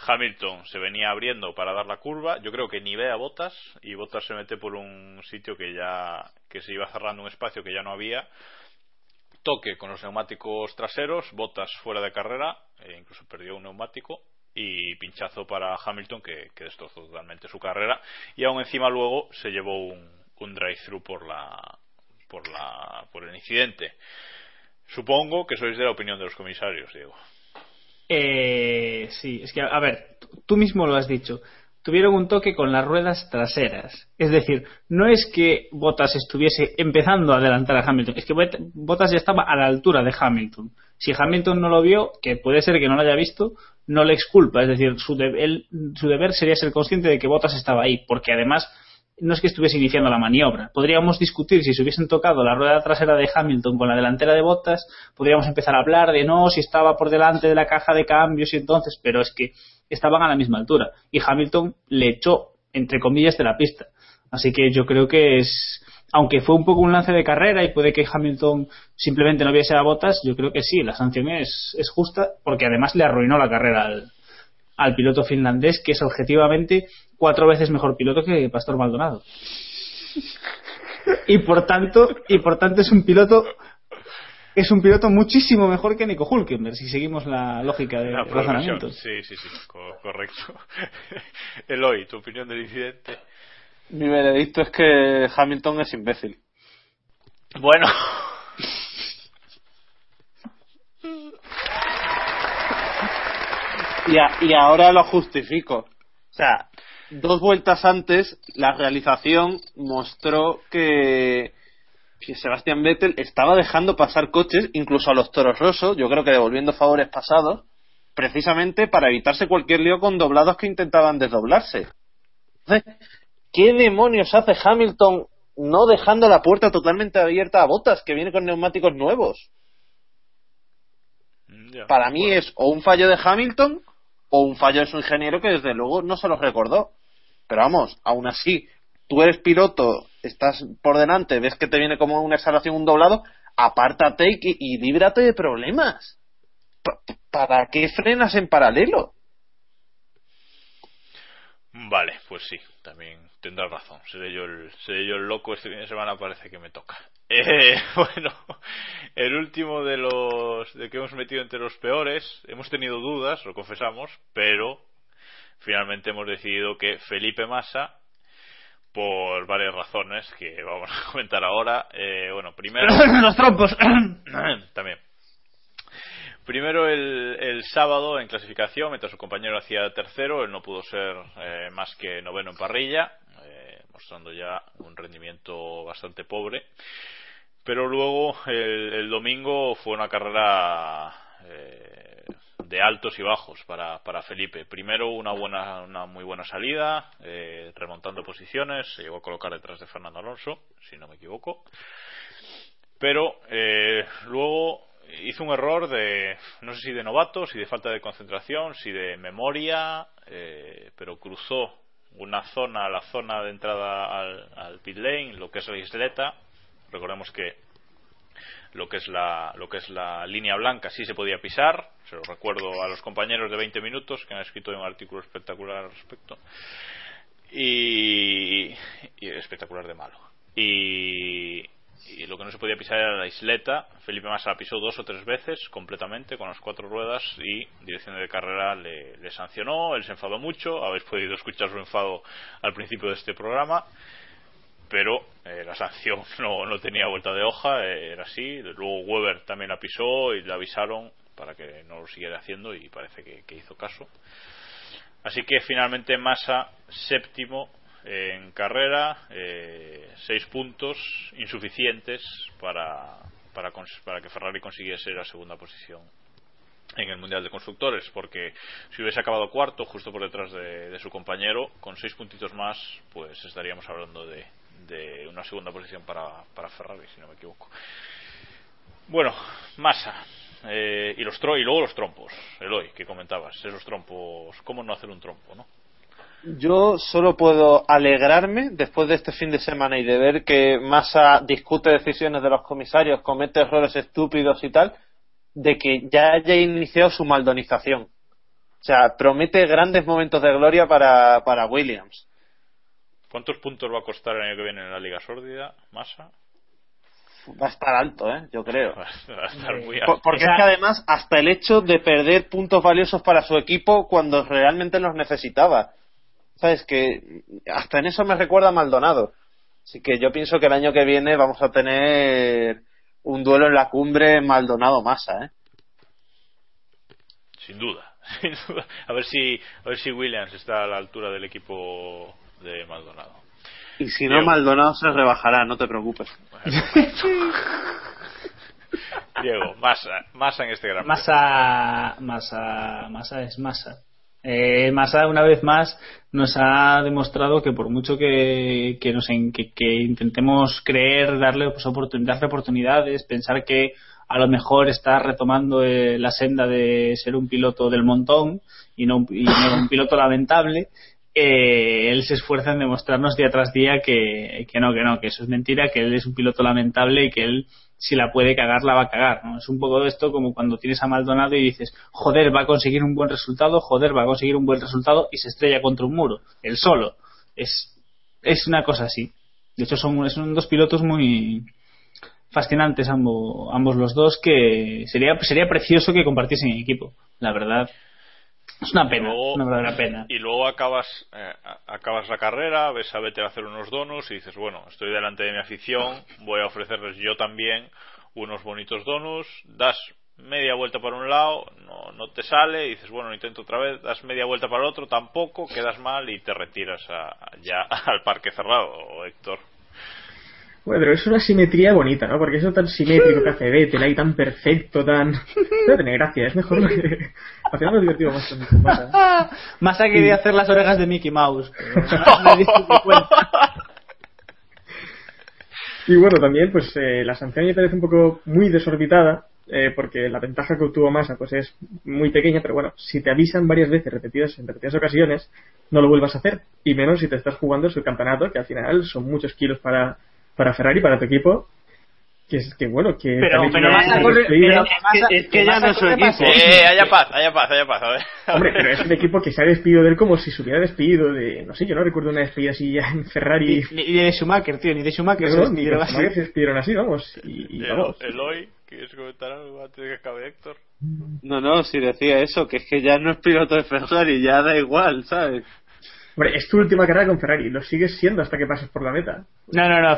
Hamilton se venía abriendo para dar la curva. Yo creo que ni ve a Botas y Botas se mete por un sitio que ya que se iba cerrando un espacio que ya no había. Toque con los neumáticos traseros, Botas fuera de carrera, e incluso perdió un neumático y pinchazo para Hamilton que, destrozó totalmente su carrera. Y aún encima luego se llevó un, un drive-thru por la por la por el incidente. Supongo que sois de la opinión de los comisarios Diego. Eh, sí es que a ver tú mismo lo has dicho. Tuvieron un toque con las ruedas traseras. Es decir no es que Bottas estuviese empezando a adelantar a Hamilton es que Bottas ya estaba a la altura de Hamilton si Hamilton no lo vio que puede ser que no lo haya visto no le exculpa, es decir, su, su deber sería ser consciente de que Bottas estaba ahí, porque además no es que estuviese iniciando la maniobra. Podríamos discutir si se hubiesen tocado la rueda trasera de Hamilton con la delantera de Bottas, podríamos empezar a hablar de no, si estaba por delante de la caja de cambios y entonces, pero es que estaban a la misma altura y Hamilton le echó, entre comillas, de la pista. Así que yo creo que es, aunque fue un poco un lance de carrera y puede que Hamilton simplemente no viese a botas, yo creo que sí, la sanción es, es justa porque además le arruinó la carrera al, al piloto finlandés, que es objetivamente cuatro veces mejor piloto que Pastor Maldonado. Y por tanto, y por tanto es un piloto es un piloto muchísimo mejor que Nico Hulkenberg, si seguimos la lógica de razonamiento. Sí, sí, sí, correcto. Eloy, tu opinión del incidente. Mi veredicto es que Hamilton es imbécil. Bueno. y, y ahora lo justifico. O sea, dos vueltas antes, la realización mostró que, que Sebastián Vettel estaba dejando pasar coches, incluso a los toros rosos, yo creo que devolviendo favores pasados, precisamente para evitarse cualquier lío con doblados que intentaban desdoblarse. Entonces, ¿qué demonios hace Hamilton no dejando la puerta totalmente abierta a Botas, que viene con neumáticos nuevos? Mm, Para mí es o un fallo de Hamilton o un fallo de su ingeniero que desde luego no se los recordó. Pero vamos, aún así, tú eres piloto, estás por delante, ves que te viene como una exhalación, un doblado, apártate y, y líbrate de problemas. ¿Para qué frenas en paralelo? Vale, pues sí, también tendrás razón. Seré yo el, seré yo el loco. Este fin de semana parece que me toca. Eh, bueno, el último de los de que hemos metido entre los peores, hemos tenido dudas, lo confesamos, pero finalmente hemos decidido que Felipe Massa, por varias razones que vamos a comentar ahora, eh, bueno, primero. los trompos. también. Primero el, sábado en clasificación, mientras su compañero hacía tercero, él no pudo ser eh, más que noveno en parrilla, eh, mostrando ya un rendimiento bastante pobre. Pero luego el, el domingo fue una carrera eh, de altos y bajos para, para Felipe. Primero una buena, una muy buena salida, eh, remontando posiciones, se llegó a colocar detrás de Fernando Alonso, si no me equivoco. Pero luego hizo un error de, no sé si de novato, si de falta de concentración, si de memoria, eh, pero cruzó una zona, la zona de entrada al, al pit lane, lo que es la isleta. Recordemos que lo que es la lo que es la línea blanca sí se podía pisar. Se lo recuerdo a los compañeros de 20 minutos que han escrito un artículo espectacular al respecto. Y, y espectacular de malo. Y, y lo que no se podía pisar era la isleta. Felipe Massa la pisó dos o tres veces completamente con las cuatro ruedas y dirección de carrera le, sancionó. Él se enfadó mucho. Habéis podido escuchar su enfado al principio de este programa. Pero eh, la sanción no, no, tenía vuelta de hoja, eh, era así. Luego Weber también la pisó y le avisaron para que no lo siguiera haciendo y parece que, que hizo caso. Así que finalmente Massa séptimo en carrera, eh, seis puntos insuficientes para, para, para que Ferrari consiguiese la segunda posición en el Mundial de Constructores, porque si hubiese acabado cuarto, justo por detrás de, su compañero, con seis puntitos más, pues estaríamos hablando de, de una segunda posición para, para Ferrari, si no me equivoco. Bueno, Massa. Eh, y, los y luego los trompos, Eloy, que comentabas, esos trompos, ¿cómo no hacer un trompo, no? Yo solo puedo alegrarme después de este fin de semana y de ver que Massa discute decisiones de los comisarios, comete errores estúpidos y tal, de que ya haya iniciado su maldonización. O sea, promete grandes momentos de gloria para, para Williams. ¿Cuántos puntos va a costar el año que viene en la Liga Sórdida, Massa? Va a estar alto, ¿eh? Yo creo. Va a estar muy alto. Porque es que además, hasta el hecho de perder puntos valiosos para su equipo cuando realmente los necesitaba. ¿Sabes? Que hasta en eso me recuerda a Maldonado. Así que yo pienso que el año que viene vamos a tener un duelo en la cumbre Maldonado-Massa, ¿eh? Sin duda, sin duda. A ver si, a ver si Williams está a la altura del equipo de Maldonado. Y si no, Maldonado se rebajará, no te preocupes. Diego, masa, masa en este gran masa, masa, masa es masa. Eh, Massa una vez más nos ha demostrado que por mucho que, que, nos, que, que intentemos creer, darle, pues, darle oportunidades, pensar que a lo mejor está retomando eh, la senda de ser un piloto del montón y no, un piloto lamentable, eh, él se esfuerza en demostrarnos día tras día que, que no, que no, que eso es mentira, que él es un piloto lamentable y que él si la puede cagar, la va a cagar. ¿no? Es un poco de esto como cuando tienes a Maldonado y dices, joder, va a conseguir un buen resultado, joder, va a conseguir un buen resultado y se estrella contra un muro, él solo. Es, es una cosa así. De hecho, son, son dos pilotos muy fascinantes ambos, ambos los dos que sería, sería precioso que compartiesen equipo, la verdad. Es una pena, una verdadera pena. Y luego acabas, eh, acabas la carrera, ves a Vettel hacer unos donos y dices, bueno, estoy delante de mi afición, voy a ofrecerles yo también unos bonitos donos, das media vuelta para un lado, no, no te sale, y dices, bueno, intento otra vez, das media vuelta para el otro, tampoco, quedas mal y te retiras ya al parque cerrado, Héctor. Bueno, pero es una simetría bonita, ¿no? Porque eso tan simétrico que hace Vettel ahí, tan perfecto, tan... No tiene gracia, es mejor... Al final lo divertido más con Massa. Massa quería hacer las orejas de Mickey Mouse. Y bueno, también, pues eh, la sanción me parece un poco muy desorbitada, eh, porque la ventaja que obtuvo Massa pues es muy pequeña, pero bueno, si te avisan varias veces, repetidas en repetidas ocasiones, no lo vuelvas a hacer, y menos si te estás jugando el campeonato, que al final son muchos kilos para para Ferrari, para tu equipo, que es que bueno, que pero, pero, es, que, ya no es su equipo. Eh, haya paz, haya paz, haya paz. A ver. Hombre, pero es un equipo que se ha despedido de él como si se hubiera despedido de, no sé, yo no recuerdo una despedida así ya en Ferrari. Ni, de Schumacher, tío, ni de Schumacher. No, ni de Schumacher se despidieron así, vamos. Y, y vamos. Eloy, ¿quieres comentar algo antes de que acabe Héctor? No, no, si decía eso, que es que ya no es piloto de Ferrari, ya da igual, ¿sabes? Hombre, es tu última carrera con Ferrari, lo sigues siendo hasta que pases por la meta. No, no, no,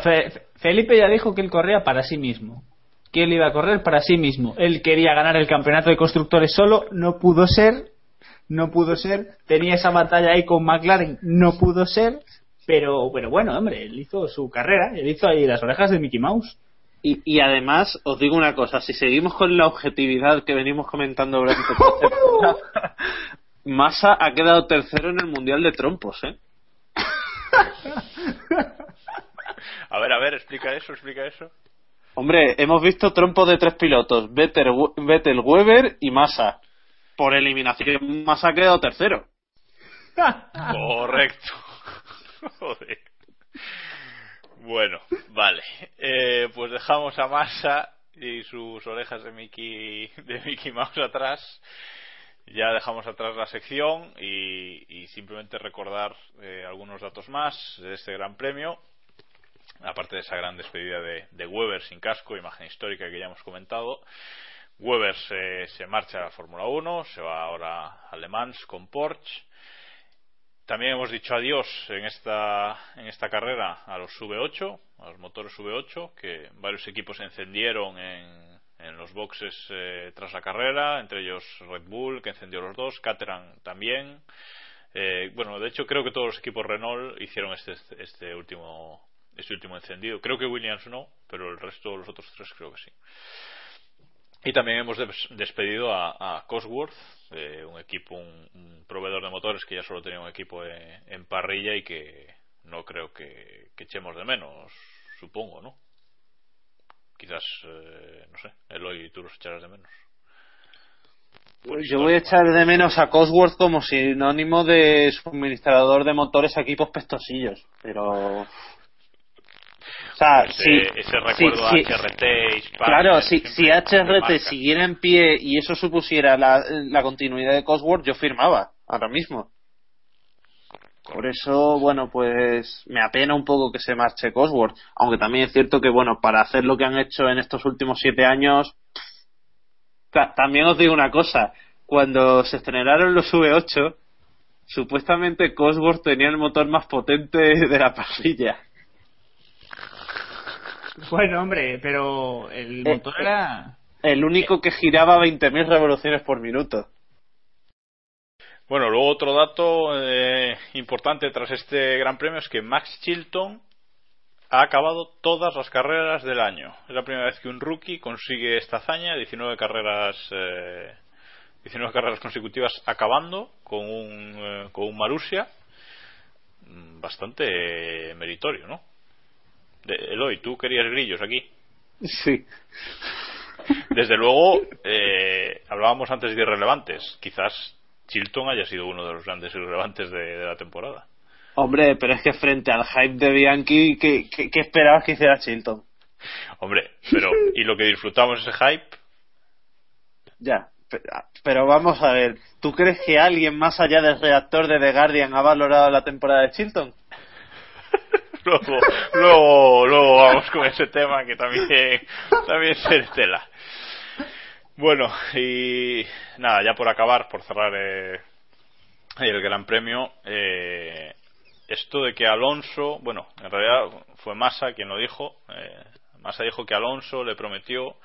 Felipe ya dijo que él corría para sí mismo. Que él iba a correr para sí mismo. Él quería ganar el campeonato de constructores solo, no pudo ser, no pudo ser. Tenía esa batalla ahí con McLaren, no pudo ser. Pero, pero bueno, hombre, él hizo su carrera, él hizo ahí las orejas de Mickey Mouse. Y, y, además, os digo una cosa, si seguimos con la objetividad que venimos comentando durante Massa ha quedado tercero en el Mundial de Trompos, ¿eh? a ver, a ver, explica eso, explica eso. Hombre, hemos visto trompos de tres pilotos, Vettel, Vettel Weber y Massa. Por eliminación, Massa ha quedado tercero. Correcto. Joder. Bueno, vale. Eh, pues dejamos a Massa y sus orejas de Mickey, de Mickey Mouse atrás ya dejamos atrás la sección y, simplemente recordar eh, algunos datos más de este gran premio. Aparte de esa gran despedida de, de Weber sin casco, imagen histórica que ya hemos comentado Weber se, se marcha a la Fórmula 1 se va ahora a Le Mans con Porsche. También hemos dicho adiós en esta, en esta carrera a los V8, a los motores V8, que varios equipos encendieron en, en los boxes eh, tras la carrera, entre ellos Red Bull, que encendió los dos, Caterham también. Eh, bueno, de hecho creo que todos los equipos Renault hicieron este, este último este último encendido. Creo que Williams no, pero el resto, los otros tres creo que sí. Y también hemos despedido a, Cosworth, eh, un equipo, un, proveedor de motores que ya solo tenía un equipo en, parrilla y que no creo que, echemos de menos, supongo, ¿no? Quizás, eh, no sé, Eloy, tú los echarás de menos. Pues yo voy a echar de menos a Cosworth como sinónimo de suministrador de motores a equipos pestosillos, pero sea, ese, recuerdo a HRT, Claro, si, si HRT siguiera en pie y eso supusiera la, la continuidad de Cosworth, yo firmaba, ahora mismo. Por eso, bueno, pues me apena un poco que se marche Cosworth. Aunque también es cierto que, bueno, para hacer lo que han hecho en estos últimos siete años, también os digo una cosa. Cuando se estrenaron los V8, supuestamente Cosworth tenía el motor más potente de la parrilla. Bueno, hombre, pero el eh, motor era... El único que giraba 20.000 revoluciones por minuto. Bueno, luego otro dato eh, importante tras este Gran Premio es que Max Chilton ha acabado todas las carreras del año. Es la primera vez que un rookie consigue esta hazaña, 19 carreras, eh, 19 carreras consecutivas acabando con un, eh, con un Marussia. Mm, bastante meritorio, ¿no? Eloy, ¿tú querías grillos aquí? Sí. Desde luego, eh, hablábamos antes de irrelevantes. Quizás Chilton haya sido uno de los grandes irrelevantes de, la temporada. Hombre, pero es que frente al hype de Bianchi, ¿qué, qué, esperabas que hiciera Chilton? Hombre, pero ¿y lo que disfrutamos ese hype? Ya, pero, vamos a ver, ¿tú crees que alguien más allá del redactor de The Guardian ha valorado la temporada de Chilton? luego, luego, luego vamos con ese tema que también, también se tela. Bueno, y nada, ya por acabar, por cerrar eh, el Gran Premio, eh, esto de que Alonso, bueno, en realidad fue Massa quien lo dijo, eh, Massa dijo que Alonso le prometió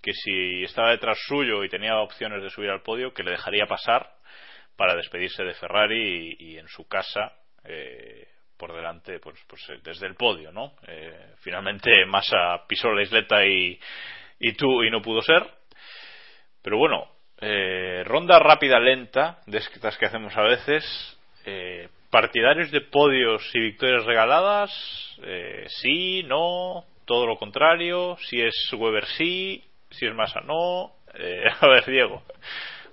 que si estaba detrás suyo y tenía opciones de subir al podio, que le dejaría pasar para despedirse de Ferrari y, en su casa eh, por delante, pues, pues eh, desde el podio, ¿no? Eh, finalmente Massa pisó la isleta y, y, tú, y no pudo ser. Pero bueno, eh, ronda rápida, lenta, de estas que hacemos a veces. partidarios de podios y victorias regaladas, sí, no, todo lo contrario. Si es Weber, sí, si es Massa, no. a ver, Diego,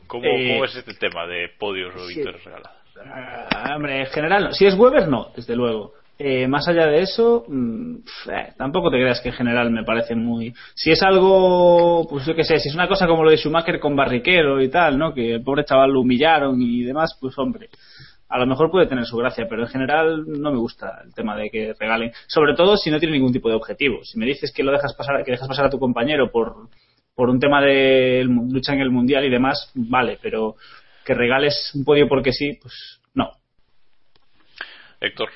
¿cómo, ¿cómo, es este tema de podios o victorias regaladas? Ah, hombre, en general no. Si es Weber, no, desde luego. Eh, más allá de eso, mm, eh, tampoco te creas que en general me parece muy. Si es algo, pues yo qué sé, si es una cosa como lo de Schumacher con Barriquero y tal, ¿no? Que el pobre chaval lo humillaron y demás, pues hombre, a lo mejor puede tener su gracia, pero en general no me gusta el tema de que regalen. Sobre todo si no tiene ningún tipo de objetivo. Si me dices que lo dejas pasar, que dejas pasar a tu compañero por, por un tema de lucha en el mundial y demás, vale, pero que regales un podio porque sí, pues no. Héctor.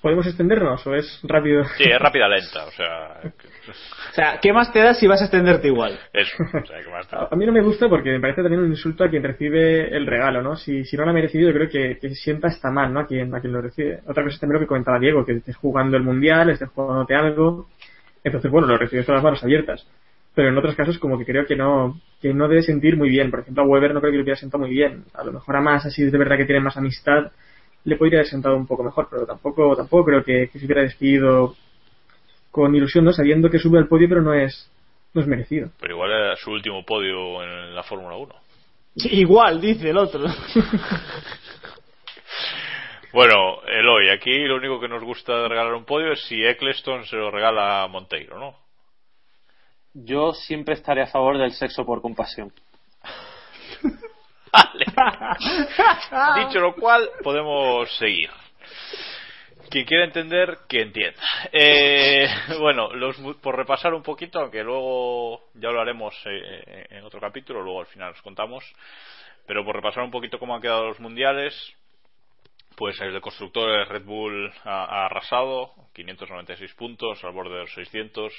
¿Podemos extendernos o es rápido? Sí, es rápida lenta, o sea... o sea, ¿qué más te da si vas a extenderte igual? Eso, o sea, ¿qué más te da? A mí no me gusta porque me parece también un insulto a quien recibe el regalo, ¿no? Si, si no lo ha merecido, yo creo que, que sienta hasta mal, ¿no? A quien, a quien lo recibe. Otra cosa es también lo que comentaba Diego, que estés jugando el Mundial, estés jugándote algo, entonces, bueno, lo recibes con las manos abiertas pero en otros casos como que creo que no que no debe sentir muy bien. Por ejemplo, a Weber no creo que le hubiera sentado muy bien. A lo mejor a más, así de verdad que tiene más amistad, le podría haber sentado un poco mejor, pero tampoco tampoco creo que, se hubiera despedido con ilusión, ¿no? Sabiendo que sube al podio, pero no es, no es merecido. Pero igual era su último podio en la Fórmula 1. Igual, dice el otro. bueno, Eloy, aquí lo único que nos gusta de regalar un podio es si Eccleston se lo regala a Monteiro, ¿no? Yo siempre estaré a favor del sexo por compasión. Vale. Dicho lo cual, podemos seguir. Quien quiera entender, que entienda. Eh, bueno, los, por repasar un poquito, aunque luego ya lo haremos eh, en otro capítulo, luego al final os contamos, pero por repasar un poquito cómo han quedado los mundiales, pues el de constructores Red Bull ha, ha arrasado, 596 puntos al borde de los 600.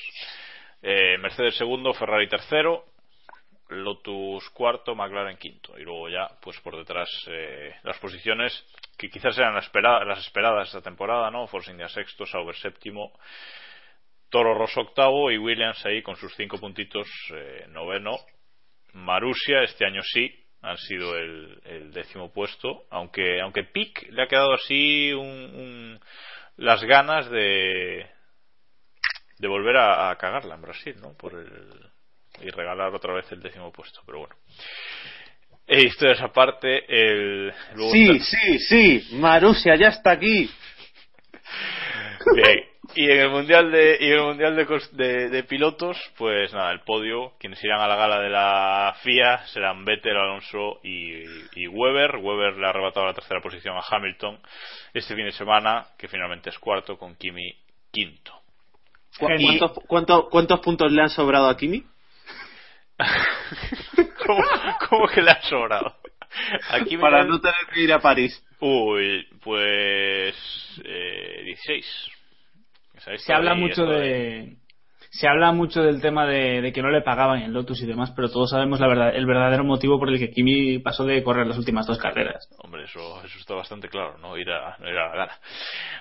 Eh, Mercedes segundo, Ferrari tercero. Lotus cuarto, McLaren quinto. Y luego ya, pues por detrás, eh, las posiciones que quizás eran las, espera- las esperadas esta temporada, ¿no? Force India sexto, Sauber séptimo, Toro Rosso octavo y Williams ahí con sus cinco puntitos eh, noveno. Marusia este año sí han sido el, décimo puesto, aunque aunque Pic le ha quedado así un- las ganas de de volver a, a cagarla en Brasil, ¿no? Por el y regalar otra vez el décimo puesto, pero bueno. E historias aparte, el luego Sí, está- sí, sí, Marusia ya está aquí. Bien. Y en el mundial de y en el mundial de, de, de pilotos, pues nada, el podio, quienes irán a la gala de la FIA serán Vettel, Alonso y, y Weber. Weber le ha arrebatado la tercera posición a Hamilton este fin de semana, que finalmente es cuarto con Kimi quinto. ¿Cu- ¿Cuántos, cuánto- cuántos puntos le han sobrado a Kimi? ¿Cómo, cómo que le ha sobrado? Aquí me Para dan- no tener que ir a París. Uy, pues eh, 16. Esa Se habla mucho de se habla mucho del tema de, que no le pagaban en Lotus y demás, pero todos sabemos la verdad, el verdadero motivo por el que Kimi pasó de correr las últimas dos carreras. Hombre, eso, eso está bastante claro, no ir a, no ir la gala.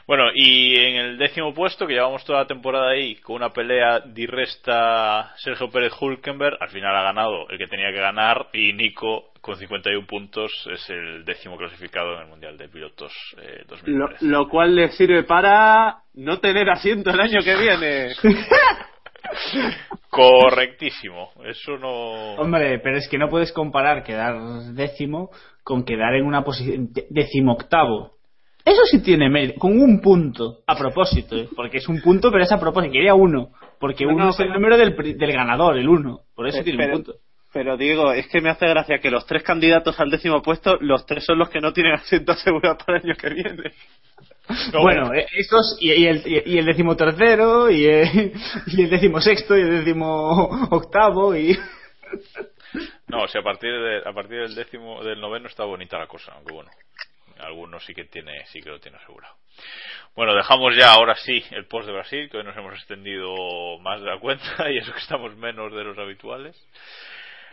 Bueno, y en el décimo puesto, que llevamos toda la temporada ahí, con una pelea diresta Sergio Pérez Hulkenberg, al final ha ganado el que tenía que ganar, y Nico, con 51 puntos, es el décimo clasificado en el Mundial de Pilotos eh, Lo, 2013. lo cual le sirve para no tener asiento el año que viene. Correctísimo, eso no... Hombre, pero es que no puedes comparar quedar décimo con quedar en una posición de- decimoctavo. Eso sí tiene mérito, con un punto, a propósito, ¿eh? porque es un punto, pero es a propósito, quería uno, porque No, uno no, es el número del, pri- del ganador, el uno, por eso Eh, tiene un punto. Pero digo, es que me hace gracia que los tres candidatos al décimo puesto, los tres son los que no tienen asiento asegurado para el año que viene. bueno, eh, estos y, y el, y, y el decimotercero y, eh, y el decimosexto y el decimo octavo y No, o sea, a partir, de, a partir del décimo, del noveno está bonita la cosa, aunque bueno, algunos sí que tiene, sí que lo tiene asegurado. Bueno, dejamos ya ahora sí el post de Brasil, que hoy nos hemos extendido más de la cuenta y eso que estamos menos de los habituales.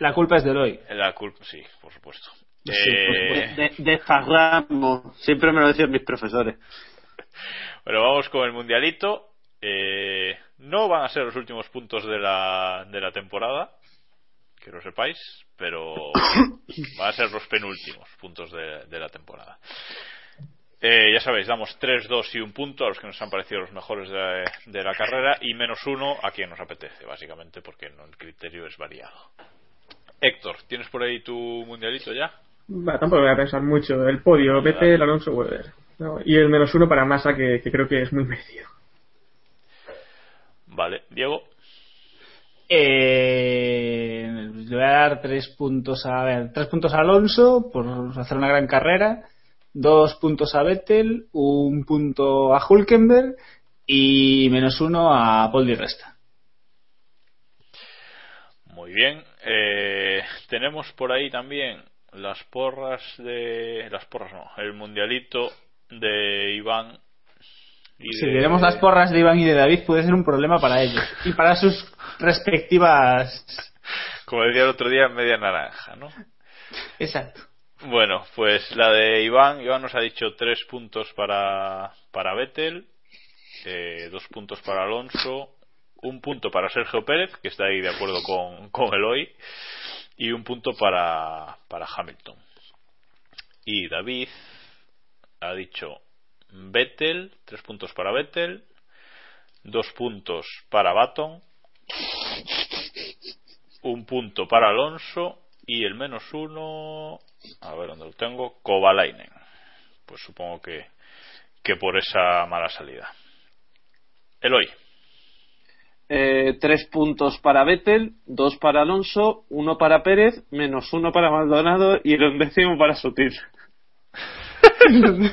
La culpa es de Eloy. La culpa, sí, por supuesto. Sí, Eh, De, desparramos. Siempre me lo decían mis profesores. Bueno, vamos con el mundialito. Eh, no van a ser los últimos puntos de la, de la temporada, que lo sepáis, pero van a ser los penúltimos puntos de, de la temporada. Eh, ya sabéis, damos 3, 2 y un punto a los que nos han parecido los mejores de, de la carrera y menos uno a quien nos apetece, básicamente, porque no, el criterio es variado. Héctor, ¿tienes por ahí tu mundialito ya? Va, tampoco voy a pensar mucho. El podio, Vettel, Alonso, Weber. ¿no? Y el menos uno para Massa, que, que creo que es muy merecido. Vale, Diego. Eh, le voy a dar tres puntos a, a ver, tres puntos a Alonso por hacer una gran carrera, dos puntos a Vettel, un punto a Hulkenberg y menos uno a Paul Di Resta. Muy bien. Eh, tenemos por ahí también las porras de. Las porras no, el mundialito de Iván. y Si de- tenemos las porras de Iván y de David puede ser un problema para ellos y para sus respectivas. Como decía el otro día, media naranja, ¿no? Exacto. Bueno, pues la de Iván. Iván nos ha dicho tres puntos para, para Vettel, eh, dos puntos para Alonso, un punto para Sergio Pérez, que está ahí de acuerdo con, con Eloy, y un punto para, para Hamilton. Y David ha dicho Vettel, tres puntos para Vettel, dos puntos para Baton, un punto para Alonso y el menos uno, a ver dónde lo tengo, Kovalainen. Pues supongo que, que por esa mala salida. Eloy. Eh, tres puntos para Vettel, dos para Alonso, uno para Pérez, menos uno para Maldonado y el undécimo para Sutil.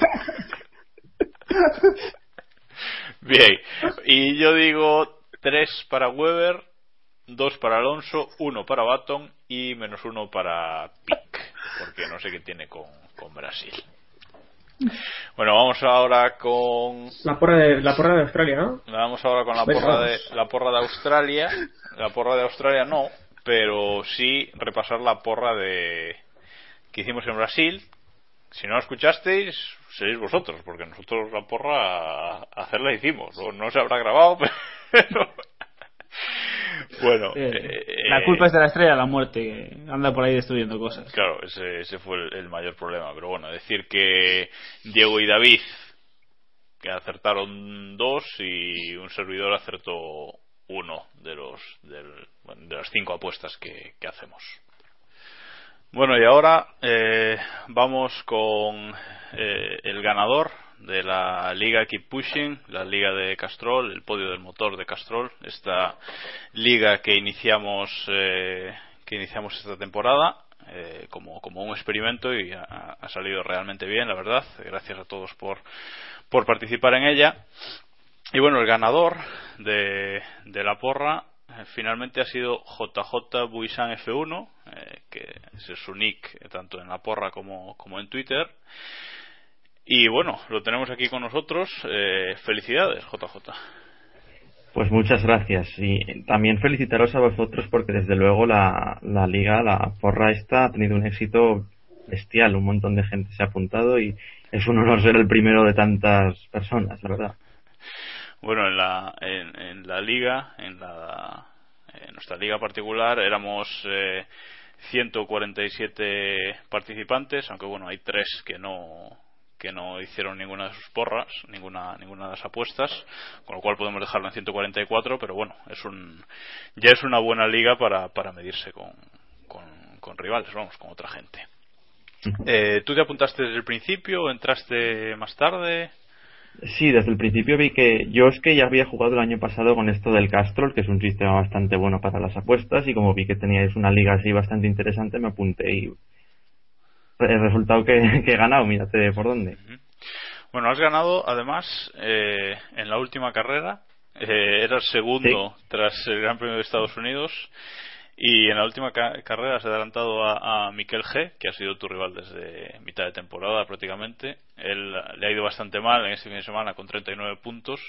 Bien, y yo digo tres para Weber, dos para Alonso, uno para Baton y menos uno para Pic, porque no sé qué tiene con, con Brasil. Bueno, vamos ahora con La porra de, la porra de Australia, ¿no? vamos ahora con la Venga, porra vamos. de la porra de Australia. La porra de Australia no, pero sí repasar la porra de que hicimos en Brasil. Si no la escuchasteis, seréis vosotros, porque nosotros la porra a hacerla hicimos. No se habrá grabado, pero bueno, eh, la culpa es de la estrella la muerte, anda por ahí destruyendo cosas. Claro, ese, ese fue el, el, mayor problema. Pero bueno, decir que Diego y David que acertaron dos y un servidor acertó uno de los del, de las cinco apuestas que, que hacemos. Bueno, y ahora eh, vamos con eh, el ganador de la liga Keep Pushing, la liga de Castrol, el podio del motor de Castrol, esta liga que iniciamos eh, que iniciamos esta temporada eh, como, como un experimento y ha, salido realmente bien, la verdad. Gracias a todos por, por participar en ella. Y bueno, el ganador de, de la porra eh, finalmente ha sido JJ Buisan F1, eh, que es su nick eh, tanto en la porra como, como en Twitter. Y bueno, lo tenemos aquí con nosotros. Eh, felicidades, JJ. Pues muchas gracias. Y también felicitaros a vosotros porque desde luego la, la liga, la porra esta, ha tenido un éxito bestial. Un montón de gente se ha apuntado y es un honor ser el primero de tantas personas, la verdad. Bueno, en la, en, en la liga, en, la, en nuestra liga particular, éramos eh, 147 participantes, aunque bueno, hay tres que no que no hicieron ninguna de sus porras, ninguna ninguna de las apuestas, con lo cual podemos dejarlo en 144, pero bueno, es un ya es una buena liga para, para medirse con, con, con rivales, vamos, con otra gente. Eh, ¿Tú te apuntaste desde el principio o entraste más tarde? Sí, desde el principio vi que yo es que ya había jugado el año pasado con esto del Castrol, que es un sistema bastante bueno para las apuestas, y como vi que teníais una liga así bastante interesante, me apunté y el resultado que, que he ganado, mírate por dónde. Bueno, has ganado además eh, en la última carrera, eh, eras segundo sí. tras el Gran Premio de Estados Unidos y en la última ca carrera has adelantado a, a Miquel G, que ha sido tu rival desde mitad de temporada prácticamente. Él le ha ido bastante mal en este fin de semana con 39 puntos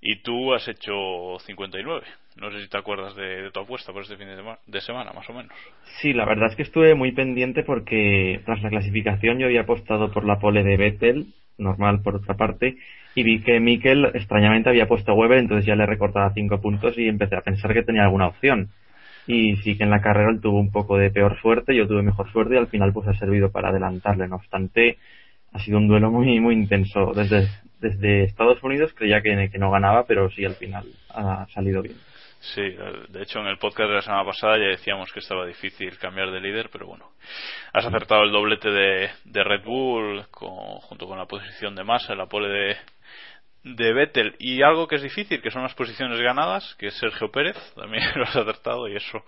y tú has hecho 59. No sé si te acuerdas de, tu apuesta por este fin de, de, semana, más o menos. Sí, la verdad es que estuve muy pendiente porque tras la clasificación yo había apostado por la pole de Vettel, normal por otra parte, y vi que Mikel extrañamente había puesto Weber, entonces ya le recortaba 5 puntos y empecé a pensar que tenía alguna opción y sí que en la carrera él tuvo un poco de peor suerte, yo tuve mejor suerte y al final pues ha servido para adelantarle. No obstante, ha sido un duelo muy muy intenso. Desde, desde Estados Unidos creía que, que no ganaba, pero sí al final ha salido bien. Sí, de hecho en el podcast de la semana pasada ya decíamos que estaba difícil cambiar de líder, pero bueno, has acertado el doblete de, de Red Bull con, junto con la posición de Massa, la pole de, de Vettel. Y algo que es difícil que son las posiciones ganadas que es Sergio Pérez también lo has acertado y eso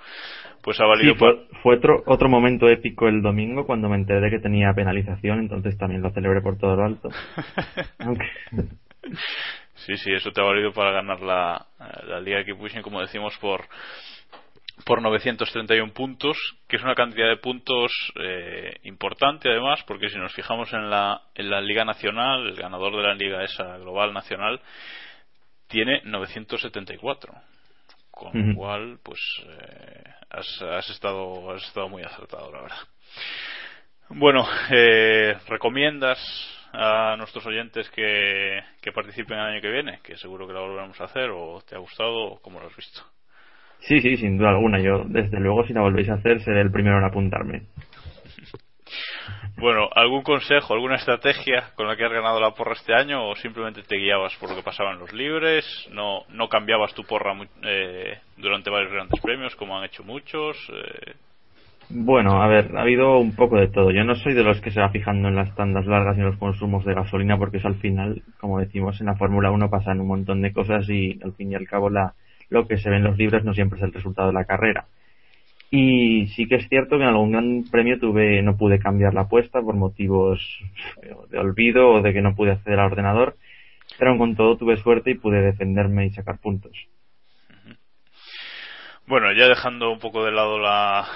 pues ha valido sí, fue, fue otro otro momento épico el domingo cuando me enteré de que tenía penalización entonces también lo celebré por todo lo alto. Aunque... sí sí eso te ha valido para ganar la, la liga que Pushing como decimos por por 931 puntos, que es una cantidad de puntos eh, importante además, porque si nos fijamos en la, en la Liga Nacional, el ganador de la Liga esa global nacional tiene 974, con lo uh -huh. cual pues eh, has, has, estado has estado muy acertado la verdad. Bueno, eh, recomiendas a nuestros oyentes que, que participen el año que viene, que seguro que lo volveremos a hacer, o te ha gustado, o cómo lo has visto. Sí, sí, sin duda alguna. Yo, desde luego, si la volvéis a hacer, seré el primero en apuntarme. Bueno, ¿algún consejo, alguna estrategia con la que has ganado la porra este año o simplemente te guiabas por lo que pasaba en los libres? ¿No, no cambiabas tu porra eh, durante varios grandes premios como han hecho muchos? Eh... Bueno, a ver, ha habido un poco de todo. Yo no soy de los que se va fijando en las tandas largas y en los consumos de gasolina porque eso al final, como decimos, en la Fórmula 1 pasan un montón de cosas y al fin y al cabo la, lo que se ve en los libros no siempre es el resultado de la carrera. Y sí que es cierto que en algún gran premio tuve, no pude cambiar la apuesta por motivos de olvido o de que no pude acceder al ordenador, pero con todo tuve suerte y pude defenderme y sacar puntos. Bueno, ya dejando un poco de lado la,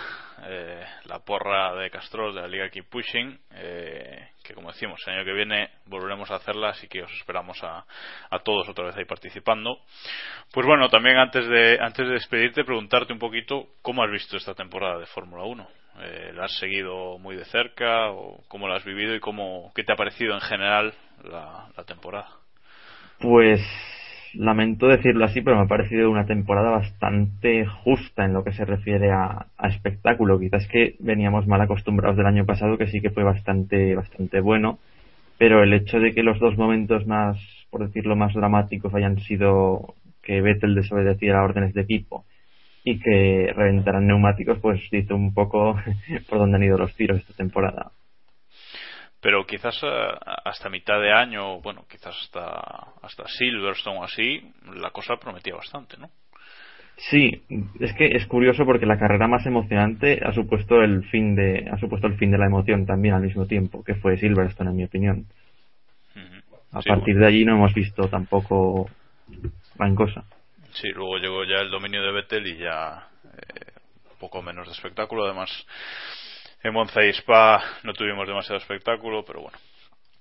eh, la porra de Castrol de la Liga Keep Pushing, eh, que como decimos, el año que viene volveremos a hacerla, así que os esperamos a, a todos otra vez ahí participando. Pues bueno, también antes de, antes de despedirte, preguntarte un poquito cómo has visto esta temporada de Fórmula 1. Eh, ¿La has seguido muy de cerca o cómo la has vivido y cómo, qué te ha parecido en general la, la temporada? Pues lamento decirlo así, pero me ha parecido una temporada bastante justa en lo que se refiere a, espectáculo. Quizás que veníamos mal acostumbrados del año pasado, que sí que fue bastante, bastante bueno, pero el hecho de que los dos momentos más, por decirlo, más dramáticos hayan sido que Vettel desobedeciera órdenes de equipo y que reventaran neumáticos, pues dice un poco por dónde han ido los tiros esta temporada pero quizás uh, hasta mitad de año, bueno, quizás hasta, hasta Silverstone o así, la cosa prometía bastante, ¿no? Sí, es que es curioso porque la carrera más emocionante ha supuesto el fin de ha supuesto el fin de la emoción también al mismo tiempo, que fue Silverstone en mi opinión. Uh -huh. A sí, partir bueno. de allí no hemos visto tampoco gran cosa. Sí, luego llegó ya el dominio de Vettel y ya eh, poco menos de espectáculo, además en Monza y Spa no tuvimos demasiado espectáculo, pero bueno.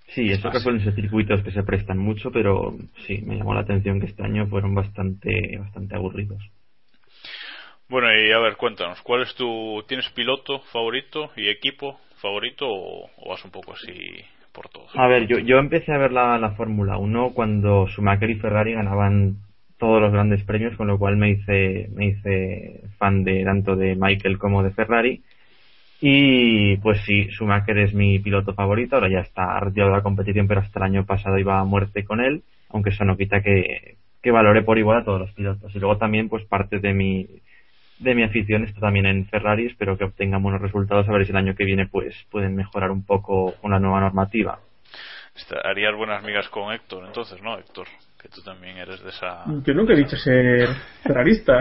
Sí, eso que fueron esos circuitos que se prestan mucho, pero sí, me llamó la atención que este año fueron bastante, bastante aburridos. Bueno, y a ver, cuéntanos, ¿cuál es tu, tienes piloto favorito y equipo favorito o, o vas un poco así por todo? A ver, yo, yo empecé a ver la, la Fórmula 1 cuando Schumacher y Ferrari ganaban todos los grandes premios, con lo cual me hice, me hice fan de tanto de Michael como de Ferrari. Y pues sí, Schumacher es mi piloto favorito, ahora ya está retirado de la competición, pero hasta el año pasado iba a muerte con él, aunque eso no quita que, que valore por igual a todos los pilotos. Y luego también, pues parte de mi, de mi afición está también en Ferrari, espero que obtengan buenos resultados, a ver si el año que viene pues pueden mejorar un poco la nueva normativa. Harías buenas migas con Héctor, entonces, ¿no, Héctor? Que tú también eres de esa. Yo nunca he dicho ser ferrarista.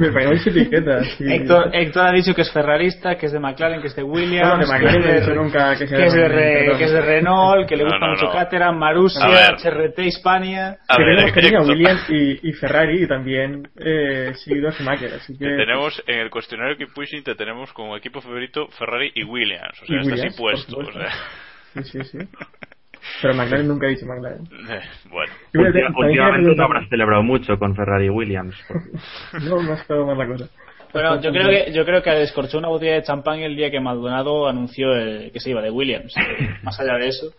Me ponéis etiquetas. Sí. Héctor, Héctor ha dicho que es ferrarista, que es de McLaren, que es de Williams. No, de McLaren no he dicho nunca que que es de, Re, que es de Renault, que le gusta no, mucho no. Caterham, Marussia, HRT, Hispania. A que ver, tenemos cariño a. Williams y, y Ferrari y también eh, seguido a Schumacher. Así que, Te tenemos en el cuestionario Keep Pushing te tenemos como equipo favorito Ferrari y Williams, o sea, Y estás Williams, impuesto. por O supuesto. sea, Sí, sí, sí. Pero McLaren nunca he dicho McLaren. eh, bueno. Última- últimamente no preguntar- habrás celebrado mucho con Ferrari y Williams. porque- No, no ha estado mal la cosa. Bueno, yo creo que yo creo que descorchó una botella de champán el día que Maldonado anunció eh, que se iba de Williams. Más allá de eso.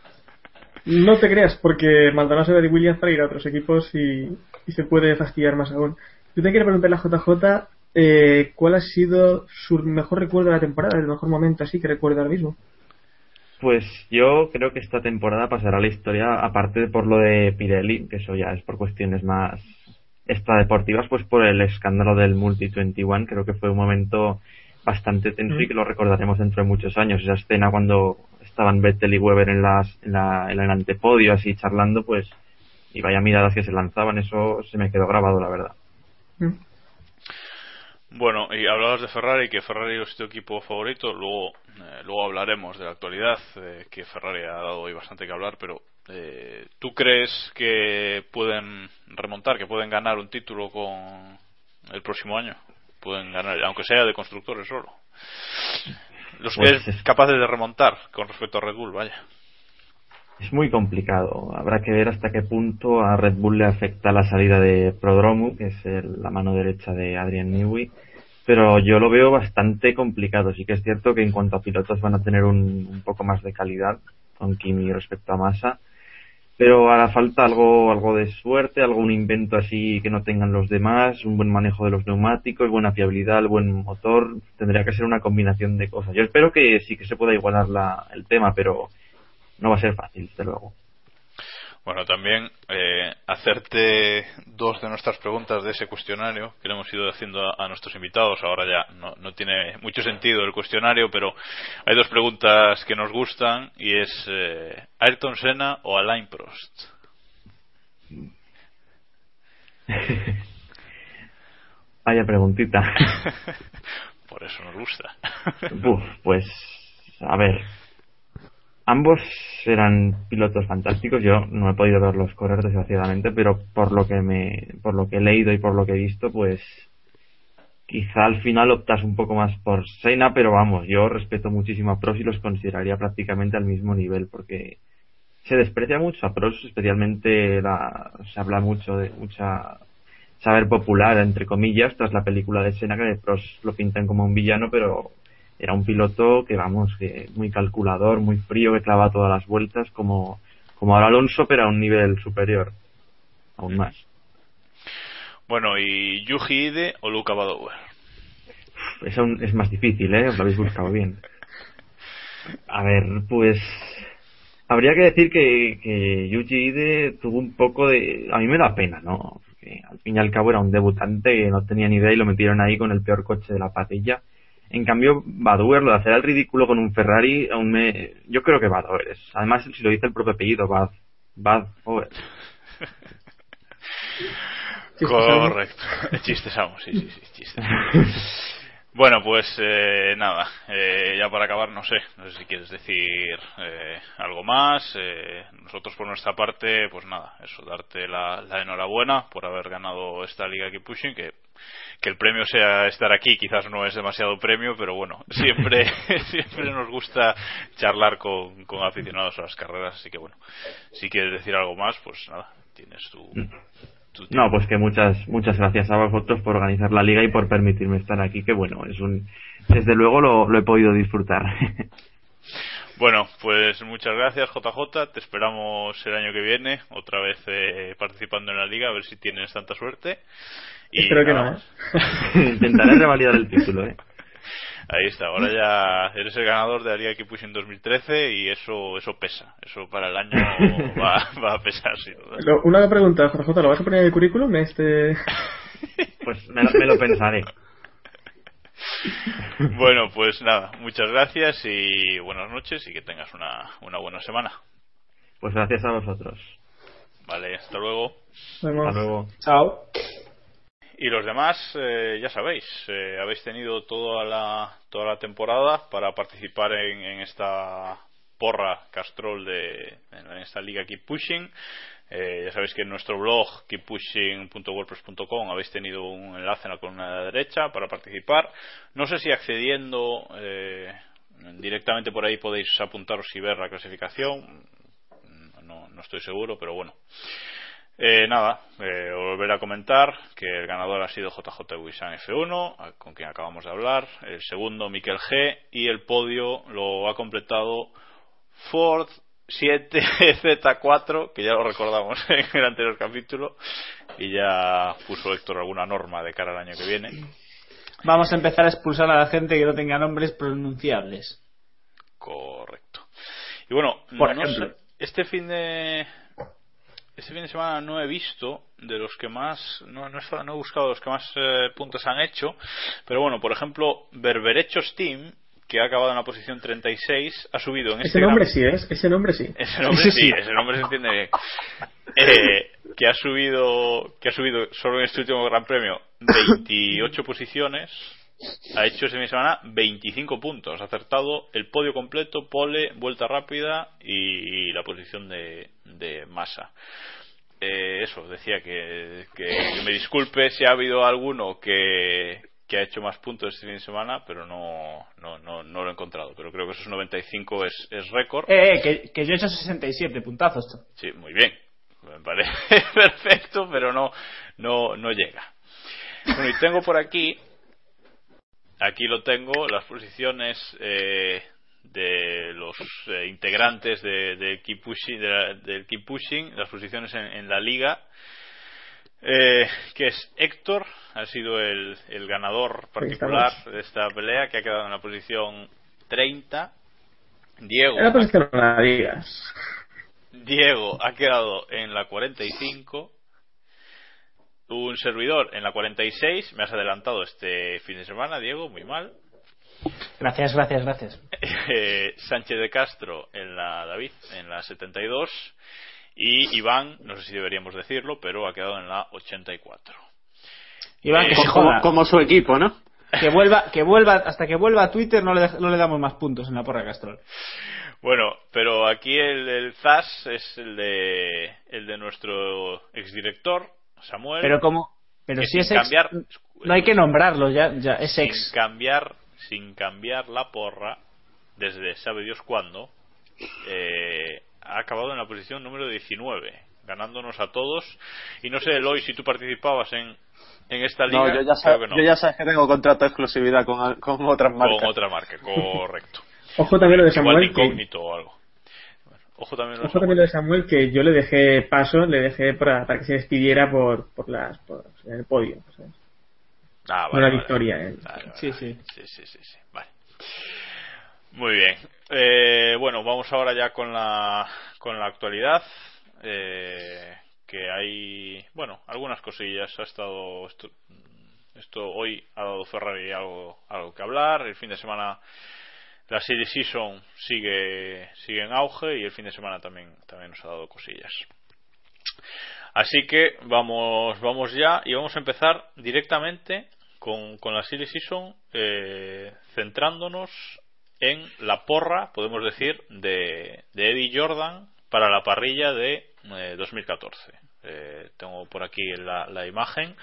No te creas, porque Maldonado se va de Williams para ir a otros equipos y, y se puede fastidiar más aún. Yo te quiero preguntarle a JJ eh, cuál ha sido su mejor recuerdo de la temporada, el mejor momento así que recuerda ahora mismo. Pues yo creo que esta temporada pasará la historia, aparte de por lo de Pirelli, que eso ya es por cuestiones más extradeportivas, pues por el escándalo del Multi 21, creo que fue un momento bastante tenso y que lo recordaremos dentro de muchos años. Esa escena cuando estaban Vettel y Weber en, las, en, la, en el antepodio así charlando, pues, y vaya miradas que se lanzaban, eso se me quedó grabado, la verdad. Bueno, y hablabas de Ferrari, que Ferrari es tu equipo favorito. Luego, eh, luego hablaremos de la actualidad, eh, que Ferrari ha dado hoy bastante que hablar. Pero, eh, ¿tú crees que pueden remontar, que pueden ganar un título con el próximo año? Pueden ganar, aunque sea de constructores solo. Los que Pues es es- capaces de remontar con respecto a Red Bull, vaya. Es muy complicado. Habrá que ver hasta qué punto a Red Bull le afecta la salida de Prodromu, que es el- la mano derecha de Adrian Newey. Pero yo lo veo bastante complicado. Sí que es cierto que en cuanto a pilotos van a tener un, un poco más de calidad con Kimi respecto a Massa. Pero hará falta algo, algo de suerte, algún invento así que no tengan los demás, un buen manejo de los neumáticos, buena fiabilidad, el buen motor. Tendría que ser una combinación de cosas. Yo espero que sí que se pueda igualar la, el tema, pero no va a ser fácil, desde luego. Bueno, también eh, hacerte dos de nuestras preguntas de ese cuestionario que le hemos ido haciendo a, a nuestros invitados. Ahora ya no, no tiene mucho sentido el cuestionario, pero hay dos preguntas que nos gustan y es eh, Ayrton Senna o Alain Prost. Vaya preguntita. Por eso nos gusta. Uf, pues, a ver. Ambos eran pilotos fantásticos. Yo no he podido verlos correr desgraciadamente, pero por lo que me, por lo que he leído y por lo que he visto, pues quizá al final optas un poco más por Sena, pero vamos, yo respeto muchísimo a Prost y los consideraría prácticamente al mismo nivel porque se desprecia mucho a Prost, especialmente la, se habla mucho de mucha saber popular, entre comillas, tras la película de Sena, que de Prost lo pintan como un villano, pero era un piloto que, vamos, que muy calculador, muy frío, que clava todas las vueltas, como, como ahora Alonso, pero a un nivel superior, aún más. Bueno, ¿y Yuji Ide o Luca Badower? Eso es más difícil, ¿eh? Os lo habéis buscado bien. A ver, pues habría que decir que, que Yuji Ide tuvo un poco de... A mí me da pena, ¿no? Porque al fin y al cabo era un debutante que no tenía ni idea y lo metieron ahí con el peor coche de la patilla. En cambio, Badoer, lo de hacer el ridículo con un Ferrari, aún me... Yo creo que Badoer es. Además, si lo dice el propio apellido, Bad... Badoer. Correcto. Chistes amo, sí, sí, sí, chistes. Bueno, pues eh, nada, eh, ya para acabar, no sé, no sé si quieres decir eh, algo más. Eh, nosotros por nuestra parte, pues nada, eso, darte la, la, enhorabuena por haber ganado esta Liga Keep Pushing, que, que el premio sea estar aquí, quizás no es demasiado premio, pero bueno, siempre, siempre nos gusta charlar con, con aficionados a las carreras, así que bueno, si quieres decir algo más, pues nada, tienes tu, no, pues que muchas muchas gracias a vosotros por organizar la liga y por permitirme estar aquí, que bueno, es un desde luego lo, lo he podido disfrutar. Bueno, pues muchas gracias JJ, te esperamos el año que viene, otra vez eh, participando en la liga, a ver si tienes tanta suerte. Y Espero que no. ¿eh? Intentaré revalidar el título, ¿eh? Ahí está, ahora ya eres el ganador de Liga Keep en 2013 y eso eso pesa, eso para el año va, va a pesar. Sí, Una pregunta, JJ, ¿lo vas a poner en el currículum? Este... Pues me lo, me lo pensaré. Bueno, pues nada, muchas gracias y buenas noches y que tengas una, una buena semana. Pues gracias a vosotros. Vale, hasta luego. Hasta luego. Chao. Y los demás, eh, ya sabéis, eh, habéis tenido toda la, toda la temporada para participar en, en esta porra Castrol de en esta liga Keep Pushing. Eh, ya sabéis que en nuestro blog keeppushing.wordpress.com habéis tenido un enlace en la columna de la derecha para participar. No sé si accediendo eh, directamente por ahí podéis apuntaros y ver la clasificación. No, no estoy seguro, pero bueno. Eh, nada, eh, volver a comentar que el ganador ha sido JJ Wisan F1, con quien acabamos de hablar. El segundo, Miquel G. Y el podio lo ha completado Ford 7Z4, que ya lo recordamos en el anterior capítulo. Y ya puso Héctor alguna norma de cara al año que viene. Vamos a empezar a expulsar a la gente que no tenga nombres pronunciables. Correcto. Y bueno, Por no ejemplo. sé, este fin de este fin de semana no he visto de los que más no, no, he, no he buscado los que más eh, puntos han hecho pero bueno por ejemplo Berberechos Team que ha acabado en la posición 36 ha subido en Ese este nombre gran- sí es, ese nombre sí. ese nombre Ese sí, ese nombre se entiende bien. Eh, que ha subido que ha subido solo en este último Gran Premio 28 posiciones ha hecho ese fin de semana 25 puntos ha acertado el podio completo pole vuelta rápida y, la posición de, de masa Eh, eso decía que, que, que me disculpe si ha habido alguno que que ha hecho más puntos este fin de semana, pero no, no, no, no lo he encontrado. Pero creo que esos 95 es, es récord. Eh, eh, que, que yo he hecho 67 puntazos. Sí, muy bien. Me parece perfecto, pero no, no, no llega. Bueno, y tengo por aquí, aquí lo tengo, las posiciones eh, de los eh, integrantes de, de Keep Pushing, de la- del Keep Pushing, las posiciones en, en la liga. Eh, que es Héctor, ha sido el, el ganador particular de esta pelea, que ha quedado en la posición 30. Diego, Era. Diego ha quedado en la 45. Un servidor en la 46. Me has adelantado este fin de semana, Diego, muy mal. Gracias, gracias, gracias. Eh, Sánchez de Castro en la David en la 72. Y Iván, no sé si deberíamos decirlo, pero ha quedado en la 84. Iván, Eh, que se Como, joda. como su equipo, ¿no? Que vuelva, que vuelva, hasta que vuelva a Twitter no le, dej- no le damos más puntos en la porra Castrol. Bueno, pero aquí el, el ZAS es el de, el de nuestro exdirector, Samuel. Pero como, Pero si sin es ex, cambiar, no hay que nombrarlo, ya, ya es sin ex. cambiar, sin cambiar la porra, desde sabe Dios cuándo, eh, ha acabado en la posición número 19, ganándonos a todos. Y no sé, Eloy, si tú participabas en, en esta liga, No, yo ya, sabes, que no. yo ya sabes que tengo contrato de exclusividad con, con otras marcas. Con otra marca, correcto. Ojo también lo de Igual Samuel, que, incógnito o algo. Ojo también lo de ojo también lo de Samuel, que yo le dejé paso, le dejé para, para que se despidiera por, por las, por, el podio. ¿sabes? Ah, Una vale, vale. victoria. eh. Vale, vale, Sí, vale. sí. sí, sí, sí, sí. Vale. Muy bien. Eh, bueno, vamos ahora ya con la, con la actualidad. Eh, que hay, bueno, algunas cosillas. Ha estado esto, esto hoy ha dado Ferrari algo, algo que hablar. El fin de semana la Series Season sigue, sigue en auge y el fin de semana también, también nos ha dado cosillas. Así que vamos, vamos ya y vamos a empezar directamente con, la Series Season eh, centrándonos en la porra, podemos decir, de, de Eddie Jordan para la parrilla de eh, 2014. Eh, tengo por aquí la, imagen.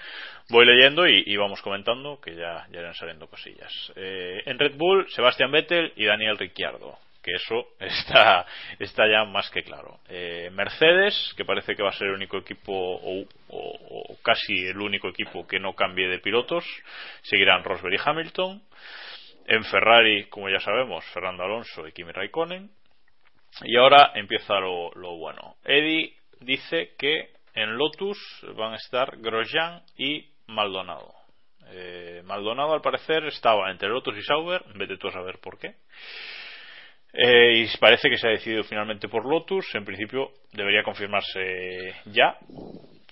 Voy leyendo y, vamos comentando que ya, ya irán saliendo cosillas. Eh, en Red Bull, Sebastián Vettel y Daniel Ricciardo. Que eso está, está ya más que claro. Eh, Mercedes, que parece que va a ser el único equipo, o, o- o casi el único equipo que no cambie de pilotos, seguirán Rosberg y Hamilton. En Ferrari, como ya sabemos, Fernando Alonso y Kimi Raikkonen. Y ahora empieza lo, lo bueno. Eddie dice que en Lotus van a estar Grosjean y Maldonado. Eh, Maldonado al parecer estaba entre Lotus y Sauber, vete tú a saber por qué. Eh, y parece que se ha decidido finalmente por Lotus. En principio debería confirmarse ya.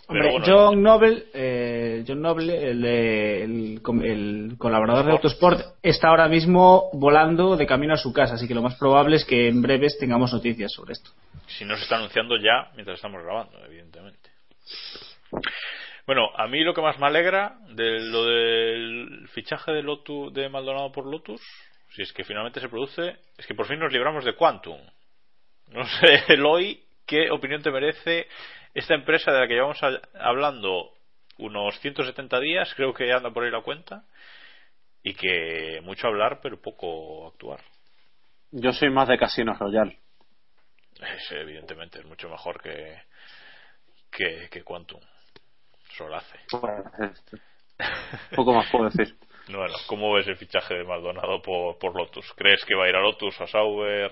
Pero Hombre, bueno, John Noble, eh, John Noble el, el el colaborador de Autosport, está ahora mismo volando de camino a su casa, así que lo más probable es que en breves tengamos noticias sobre esto. si no se está anunciando ya mientras estamos grabando, evidentemente. Bueno, a mí lo que más me alegra de lo del fichaje de Lotus de Maldonado por Lotus, si es que finalmente se produce, es que por fin nos libramos de Quantum. No sé, Eloy, ¿qué opinión te merece esta empresa de la que llevamos hablando unos 170 días, creo que anda por ahí la cuenta, y que mucho hablar pero poco actuar? Yo soy más de Casino Royal. Es, evidentemente es mucho mejor que que, que Quantum Solace Poco más puedo decir. bueno ¿cómo ves el fichaje de Maldonado por, por Lotus? ¿crees que va a ir a Lotus a Sauber?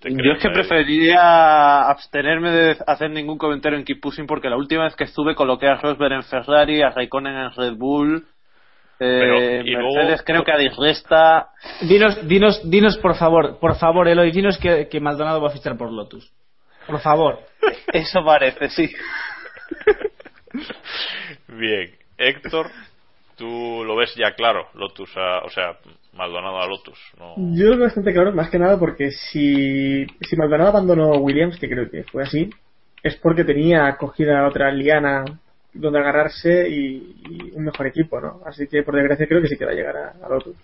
¿Te Yo es que preferiría abstenerme de hacer ningún comentario en Keep Pushing porque la última vez que estuve coloqué a Rosberg en Ferrari, a Raikkonen en Red Bull, eh, Pero, y luego- Mercedes creo que a Disresta. Dinos, dinos, dinos por favor, por favor, Eloy, dinos que, que Maldonado va a fichar por Lotus. Por favor. Eso parece, sí. bien Héctor tú lo ves ya claro Lotus a, o sea Maldonado a Lotus ¿no? Yo lo veo bastante claro, más que nada porque si, si Maldonado abandonó Williams, que creo que fue así, es porque tenía cogida otra liana donde agarrarse y, y un mejor equipo, ¿no? Así que por desgracia creo que sí que va a llegar a, a Lotus.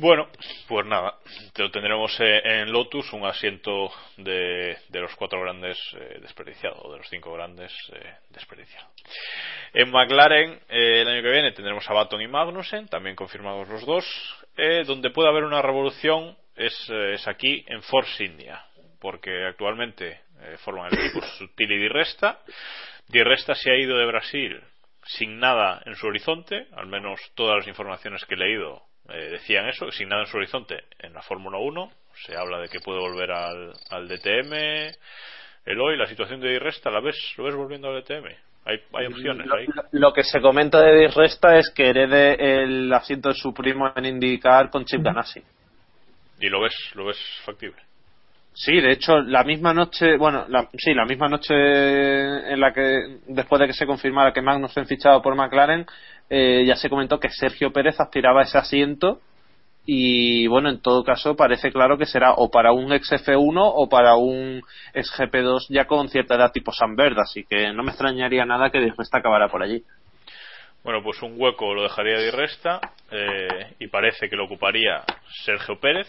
Bueno, pues nada, lo tendremos eh, en Lotus, un asiento de, de los cuatro grandes eh, desperdiciado, o de los cinco grandes eh, desperdiciado. En McLaren, eh, el año que viene tendremos a Baton y Magnussen, también confirmados los dos. Eh, donde puede haber una revolución es, eh, es aquí en Force India, porque actualmente forman el equipo Sutil y Di Resta. Di Resta se ha ido de Brasil sin nada en su horizonte, al menos todas las informaciones que he leído eh, decían eso, sin nada en su horizonte en la Fórmula 1. Se habla de que puede volver al, al DTM. Eloy, la situación de Di Resta, ¿la ves? ¿Lo ves volviendo al DTM? Hay, hay opciones Lo, ahí. lo- que se comenta de Disresta es que herede el asiento de su primo en indicar con Chip Ganassi. ¿Y lo ves, lo ves factible? Sí, de hecho, la misma noche, bueno, la, sí, la misma noche en la que, después de que se confirmara que Magnussen fichado por McLaren, eh, ya se comentó que Sergio Pérez aspiraba a ese asiento y, bueno, en todo caso parece claro que será o para un ex F1 o para un ex GP2 ya con cierta edad tipo San Verde, así que no me extrañaría nada que Resta acabara por allí. Bueno, pues un hueco lo dejaría Di Resta eh, y parece que lo ocuparía Sergio Pérez,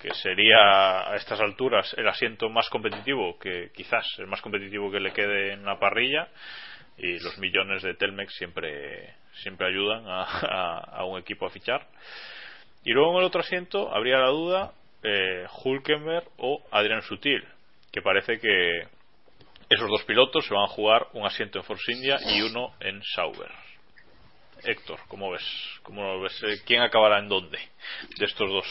que sería a estas alturas el asiento más competitivo, que quizás el más competitivo que le quede en la parrilla. y los millones de Telmex siempre siempre ayudan a, a, un equipo a fichar y luego en el otro asiento habría la duda eh, Hulkenberg o Adrián Sutil que parece que esos dos pilotos se van a jugar un asiento en Force India y uno en Sauber Héctor, ¿cómo ves? ¿Cómo ves? Eh, ¿Quién acabará en dónde de estos dos?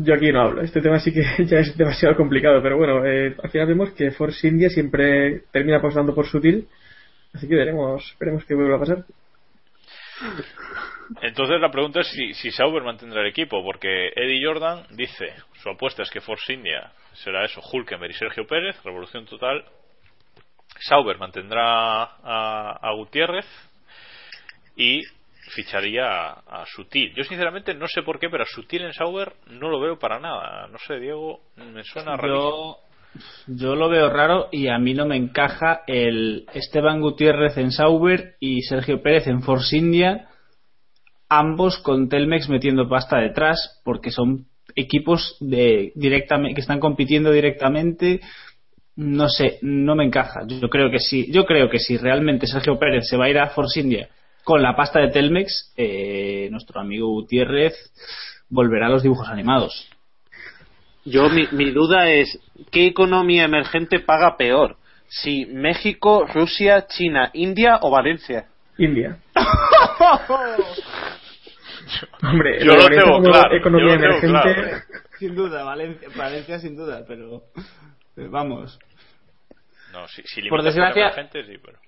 Yo aquí no hablo. Este tema sí que ya es demasiado complicado, pero bueno, eh, al final vemos que Force India siempre termina apostando por Sutil, así que veremos, veremos qué vuelve a pasar. Entonces la pregunta es si, si Sauber mantendrá el equipo, porque Eddie Jordan dice, su apuesta es que Force India será eso, Hulkenberg y Sergio Pérez, revolución total. Sauber mantendrá a, a Gutiérrez y ficharía a, a, Sutil. Yo sinceramente no sé por qué, pero a Sutil en Sauber no lo veo para nada. No sé, Diego, me suena raro. Yo, yo lo veo raro y a mí no me encaja el Esteban Gutiérrez en Sauber y Sergio Pérez en Force India, ambos con Telmex metiendo pasta detrás, porque son equipos de directamente que están compitiendo directamente no sé, no me encaja. Yo creo que sí, yo creo que si realmente Sergio Pérez se va a ir a Force India con la pasta de Telmex, eh, nuestro amigo Gutiérrez volverá a los dibujos animados. Yo, mi, mi, duda es, ¿qué economía emergente paga peor? Si México, Rusia, China, India o Valencia. India. Hombre, yo lo tengo claro. Economía yo lo tengo emergente. claro. Sin duda, Valencia, Valencia sin duda, pero eh, vamos. No, si, si Por desgracia- emergente, sí, pero...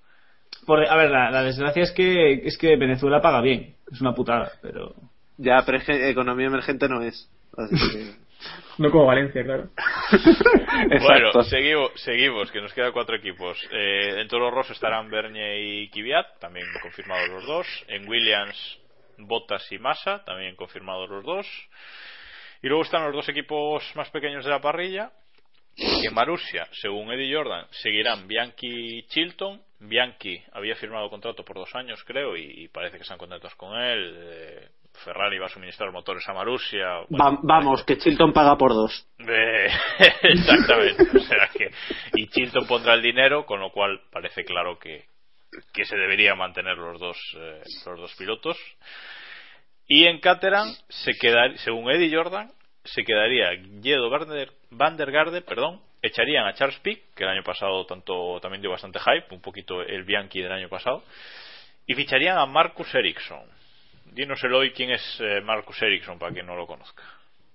Por, a ver, la, la desgracia es que es que Venezuela paga bien, es una putada, pero Ya, pero es que economía emergente no es. Así que- No como Valencia, claro. Bueno, seguimos, seguimos, que nos quedan cuatro equipos. Eh, en Toro Rosso estarán Bernie y Kvyat, también confirmados los dos. En Williams, Bottas y Massa, también confirmados los dos. Y luego están los dos equipos más pequeños de la parrilla. En Marussia, según Eddie Jordan, seguirán Bianchi y Chilton. Bianchi había firmado contrato por dos años, creo, y, y parece que están contentos con él. Eh, Ferrari va a suministrar motores a Marussia. Va- vamos, que Chilton paga por dos. Eh, exactamente. O sea que, y Chilton pondrá el dinero, con lo cual parece claro que, que se debería mantener los dos, eh, los dos pilotos. Y en Caterham, se quedar, según Eddie Jordan, se quedaría Guido Van der, Van der Garde, perdón, echarían a Charles Pic, que el año pasado tanto también dio bastante hype, un poquito el Bianchi del año pasado, y ficharían a Marcus Ericsson. Dinos Eloy quién es eh, Marcus Ericsson para quien no lo conozca.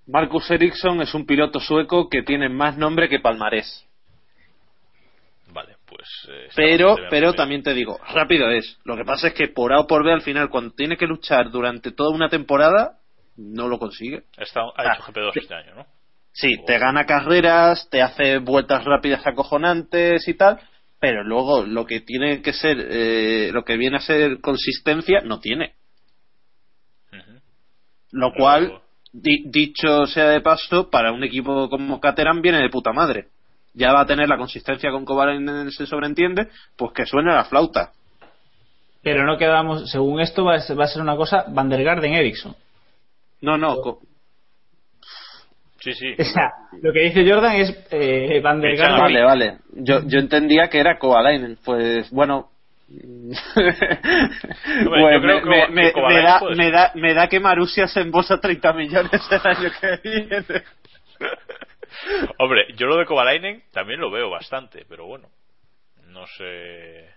Marcus Ericsson es un piloto sueco que tiene más nombre que palmarés. Vale, pues. eh, Pero, pero también te digo, rápido es. Lo que pasa es que por A o por B al final, cuando tiene que luchar durante toda una temporada, no lo consigue. Está- ha Ah, hecho GP2 este año, ¿no? Sí, te gana carreras, te hace vueltas rápidas acojonantes y tal, pero luego lo que tiene que ser, eh, lo que viene a ser consistencia, no tiene. Lo cual, di- dicho sea de paso, para un equipo como Caterham viene de puta madre. Ya va a tener la consistencia con Kovalainen, se sobreentiende, pues que suene la flauta. pero no quedamos, según esto va a ser, va a ser una cosa Van der Garden Ericsson. No, no, Sí, sí. O sea, lo que dice Jordan es eh, Van der Garden. Vale, vale. Yo, yo entendía que era Kovalainen. Pues bueno. Yo creo que- me, da, puede me, ser. da, me da que Marussia se embolsa 30 millones el año que viene. Hombre, yo lo de Kovalainen también lo veo bastante, pero bueno. No sé.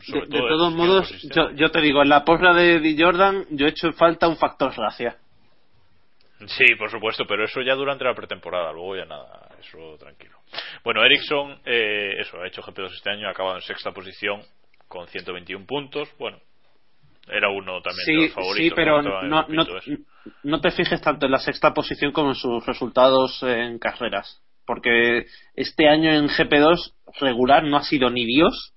Sobre De, de todo todos modos, yo, yo te digo, en la porra de Di Jordan, yo he hecho falta un factor racia. Sí, por supuesto, pero eso ya durante la pretemporada, luego ya nada, eso tranquilo. Bueno, Ericsson, eh, eso, ha hecho GP2 este año, ha acabado en sexta posición con 121 puntos. Bueno, era uno también de Sí, los favoritos. sí, pero no, no te fijes tanto en la sexta posición como en sus resultados en carreras. Porque este año en GP2 regular no ha sido ni Dios.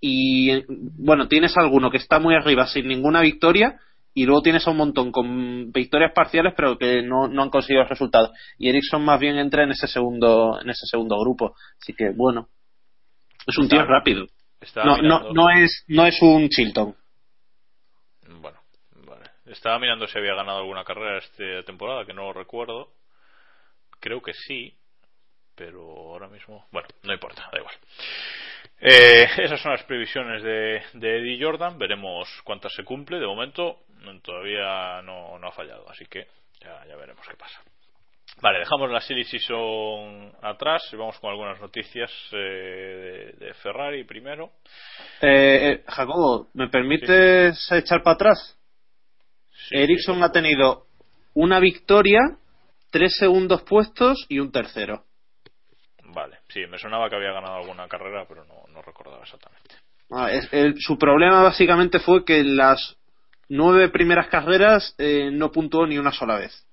Y bueno, tienes alguno que está muy arriba sin ninguna victoria. Y luego tienes a un montón con victorias parciales, pero que no, no han conseguido resultados. Y Ericsson más bien entra en ese segundo, en ese segundo grupo. Así que bueno, es un tío rápido. No, no, no es, no es un Chilton. Bueno, vale. Estaba mirando si había ganado alguna carrera esta temporada, que no lo recuerdo. Creo que sí, pero ahora mismo. Bueno, no importa, da igual. Eh, esas son las previsiones de, de, Eddie Jordan. Veremos cuántas se cumple. De momento todavía no, no ha fallado, así que ya, ya, veremos qué pasa. Vale, dejamos la Silly Season atrás y vamos con algunas noticias eh, de, de, Ferrari primero. Eh, Jacobo, ¿me permites sí. echar para atrás? Sí, Ericsson sí. ha tenido una victoria, tres segundos puestos y un tercero. Vale, sí, me sonaba que había ganado alguna carrera, pero no, no recordaba exactamente. Ah, es, el, su problema básicamente fue que las nueve primeras carreras eh, no puntuó ni una sola vez.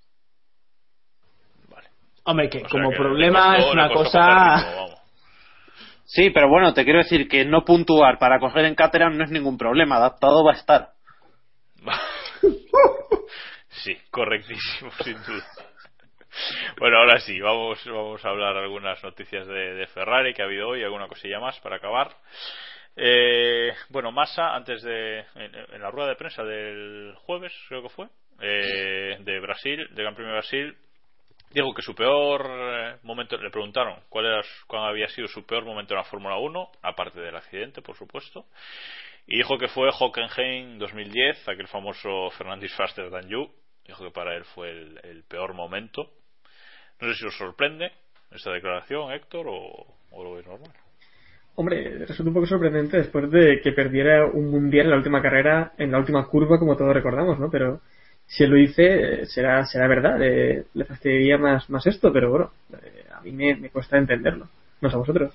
Vale. Hombre, que o sea como que problema costó, es una cosa. Ritmo, sí, pero bueno, te quiero decir que no puntuar para coger en Caterham no es ningún problema, adaptado va a estar. sí, correctísimo, sin duda. Bueno, ahora sí, vamos, vamos a hablar algunas noticias de, de Ferrari que ha habido hoy, alguna cosilla más para acabar. Eh, bueno, Massa, antes de. En, la rueda de prensa del jueves, creo que fue, eh, de Brasil, de Gran Premio de Brasil, dijo que su peor eh, momento. Le preguntaron cuál, era, cuál había sido su peor momento en la Fórmula 1, aparte del accidente, por supuesto. Y dijo que fue Hockenheim 2010, aquel famoso Fernandez Faster Than You. Dijo que para él fue el, el peor momento. No sé si os sorprende esta declaración, Héctor, o, o lo veis normal. Hombre, resulta un poco sorprendente después de que perdiera un mundial en la última carrera, en la última curva, como todos recordamos, ¿no? Pero si él lo dice, será, será verdad. Eh, le fastidiaría más, más esto, pero bueno, eh, a mí me, me cuesta entenderlo. No sé a vosotros.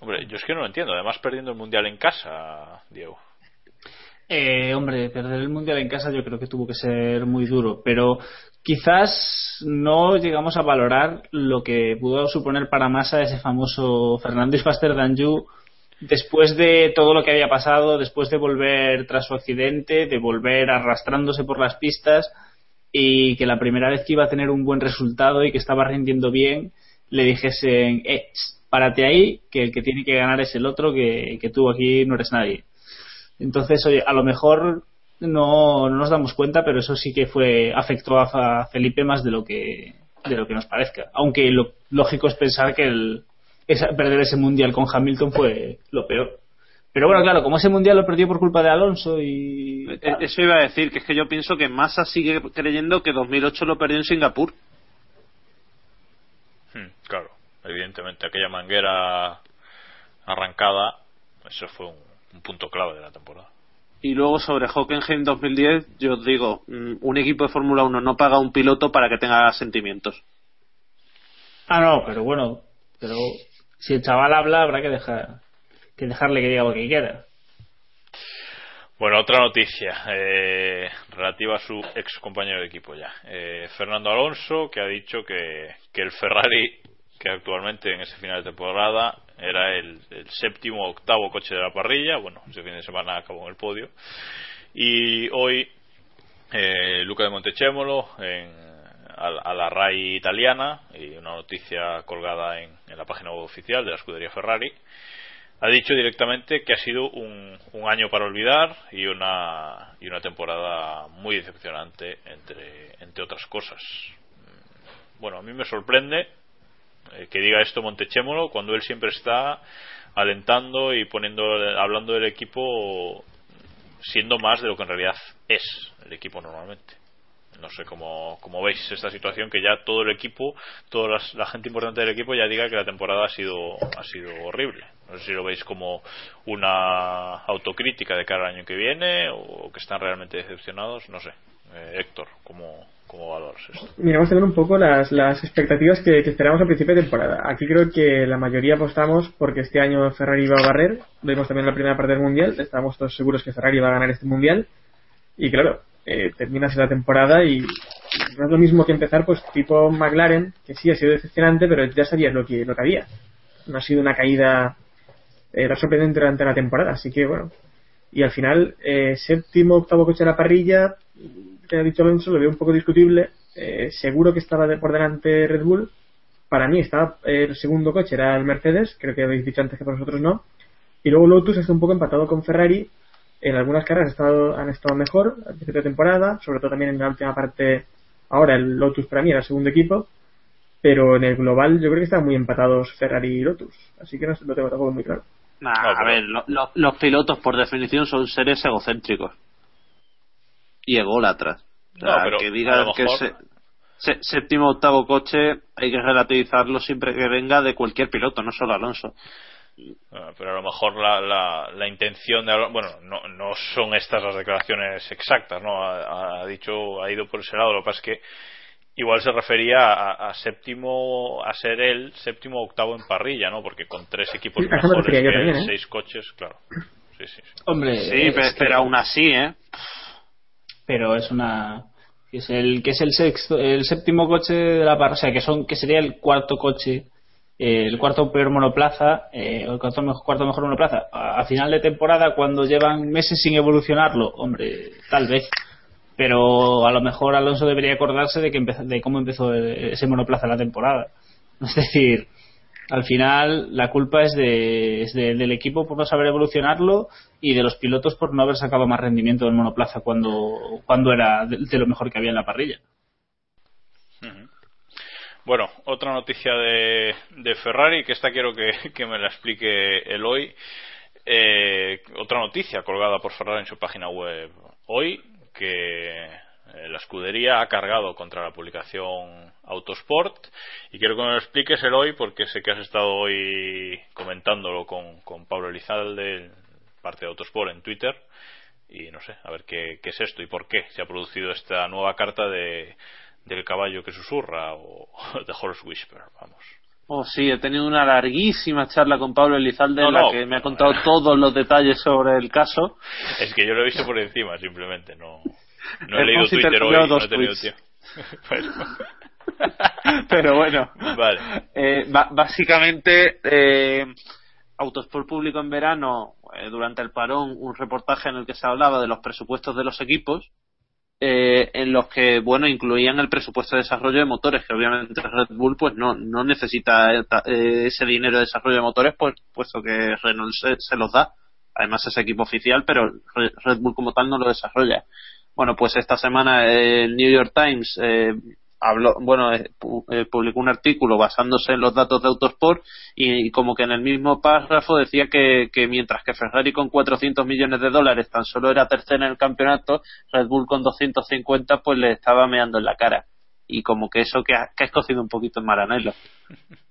Hombre, yo es que no lo entiendo. Además, perdiendo el mundial en casa, Diego. Eh, hombre, perder el mundial en casa yo creo que tuvo que ser muy duro, pero quizás no llegamos a valorar lo que pudo suponer para Massa ese famoso Fernández Faster Than después de todo lo que había pasado, después de volver tras su accidente, de volver arrastrándose por las pistas y que la primera vez que iba a tener un buen resultado y que estaba rindiendo bien, le dijesen, eh, párate ahí, que el que tiene que ganar es el otro, que, que tú aquí no eres nadie. Entonces, oye, a lo mejor no, no nos damos cuenta, pero eso sí que fue afectó a, a Felipe más de lo que de lo que nos parezca. Aunque lo lógico es pensar que el, esa, perder ese mundial con Hamilton fue lo peor. Pero bueno, claro, como ese mundial lo perdió por culpa de Alonso y. Eso iba a decir, que es que yo pienso que Massa sigue creyendo que 2008 lo perdió en Singapur. Hmm, claro, evidentemente, aquella manguera arrancada, eso fue un, un punto clave de la temporada. Y luego sobre Hockenheim 2010, yo os digo, un equipo de Fórmula 1 no paga a un piloto para que tenga sentimientos. Ah, no, pero bueno, pero si el chaval habla, habrá que dejar que dejarle que diga lo que quiera. Bueno, otra noticia eh, relativa a su ex compañero de equipo ya. Eh, Fernando Alonso, que ha dicho que, que el Ferrari, que actualmente en ese final de temporada era el, séptimo octavo coche de la parrilla. Bueno, ese fin de semana acabó en el podio. Y hoy eh, Luca de Montechemolo en, a, a, la RAI italiana y una noticia colgada en, en, la página web oficial de la escudería Ferrari ha dicho directamente que ha sido un, un año para olvidar y una, y una temporada muy decepcionante entre, entre otras cosas. Bueno, a mí me sorprende eh, que diga esto Montechémolo cuando él siempre está alentando y poniendo hablando del equipo siendo más de lo que en realidad es el equipo normalmente. No sé cómo, cómo veis esta situación que ya todo el equipo toda la, gente importante del equipo ya diga que la temporada ha sido ha sido horrible. No sé si lo veis como una autocrítica de cara al año que viene o que están realmente decepcionados no sé. Eh, Héctor cómo ¿Cómo valoras esto? Miramos también un poco las, las expectativas que, que, esperamos al principio de temporada. Aquí creo que la mayoría apostamos porque este año Ferrari va a barrer. Vemos también la primera parte del mundial. Estamos todos seguros que Ferrari va a ganar este mundial. Y claro, eh, terminas la temporada y no es lo mismo que empezar, pues tipo McLaren, que sí ha sido decepcionante, pero ya sabías lo que, lo que había. No ha sido una caída eh, sorprendente durante la temporada. Así que bueno. Y al final, eh, séptimo, octavo coche de la parrilla, que ha dicho Alonso lo veo un poco discutible. Eh, seguro que estaba de por delante Red Bull. Para mí estaba eh, el segundo coche, era el Mercedes, creo que habéis dicho antes que para vosotros no. Y luego Lotus está un poco empatado con Ferrari. En algunas carreras han estado, han estado mejor al principio de temporada, sobre todo también en la última parte. Ahora el Lotus para mí era el segundo equipo. pero en el global yo creo que están muy empatados Ferrari y Lotus, así que no lo tengo tampoco muy claro. Nah, a ver, lo- lo- los pilotos por definición son seres egocéntricos y ególatras. O sea, No, pero que a digan lo que mejor- se- se- séptimo octavo coche hay que relativizarlo siempre que venga de cualquier piloto, no solo Alonso. Ah, pero a lo mejor la, la, la intención de Alonso- bueno no, no son estas las declaraciones exactas no ha, ha dicho ha ido por ese lado lo que pasa es que igual se refería a, a séptimo a ser él séptimo o octavo en parrilla no porque con tres equipos Sí, mejores yo que también, ¿eh? seis coches claro sí sí, sí. Hombre, Sí, pero, que- aún así, ¿eh? pero es una que es el que es el sexto el séptimo coche de la parrilla o sea que son que sería el cuarto coche eh, el cuarto peor monoplaza eh, o el cuarto mejor, cuarto mejor monoplaza a, a final de temporada cuando llevan meses sin evolucionarlo hombre tal vez pero a lo mejor Alonso debería acordarse de que de cómo empezó eh, ese monoplaza la temporada es decir al final la culpa es, de, es de- del equipo por no saber evolucionarlo y de los pilotos por no haber sacado más rendimiento del monoplaza cuando, cuando era de, lo mejor que había en la parrilla. Bueno, otra noticia de, de Ferrari, que esta quiero que, que me la explique Eloy. Eh, otra noticia colgada por Ferrari en su página web hoy, que eh, la escudería ha cargado contra la publicación Autosport. Y quiero que me lo expliques, Eloy, porque sé que has estado hoy comentándolo con, con Pablo Elizalde, parte de Autosport, en Twitter. Y no sé, a ver qué, qué es esto y por qué se ha producido esta nueva carta de, del caballo que susurra o de Horse Whisper, vamos. Oh, sí, he tenido una larguísima charla con Pablo Elizalde No, en la no. que me ha contado todos los detalles sobre el caso. Es que yo lo he visto por encima, simplemente, no, no he leído Twitter hoy, no he tenido tiempo. Bueno. Pero bueno, Vale. Eh, básicamente, eh, Autosport publicó en verano, eh, durante el parón, un reportaje en el que se hablaba de los presupuestos de los equipos, eh, en los que, bueno, incluían el presupuesto de desarrollo de motores, que obviamente Red Bull pues no, no necesita eh, ese dinero de desarrollo de motores, pues puesto que Renault se, se los da. Además es equipo oficial, pero Re- Red Bull como tal no lo desarrolla. Bueno, pues esta semana eh, el New York Times eh, habló, bueno, eh, eh, publicó un artículo basándose en los datos de Autosport y, como que en el mismo párrafo decía que, mientras que Ferrari con 400 millones de dólares tan solo era tercera en el campeonato, Red Bull con 250 pues le estaba meando en la cara. Y como que eso que ha, que un poquito en Maranello.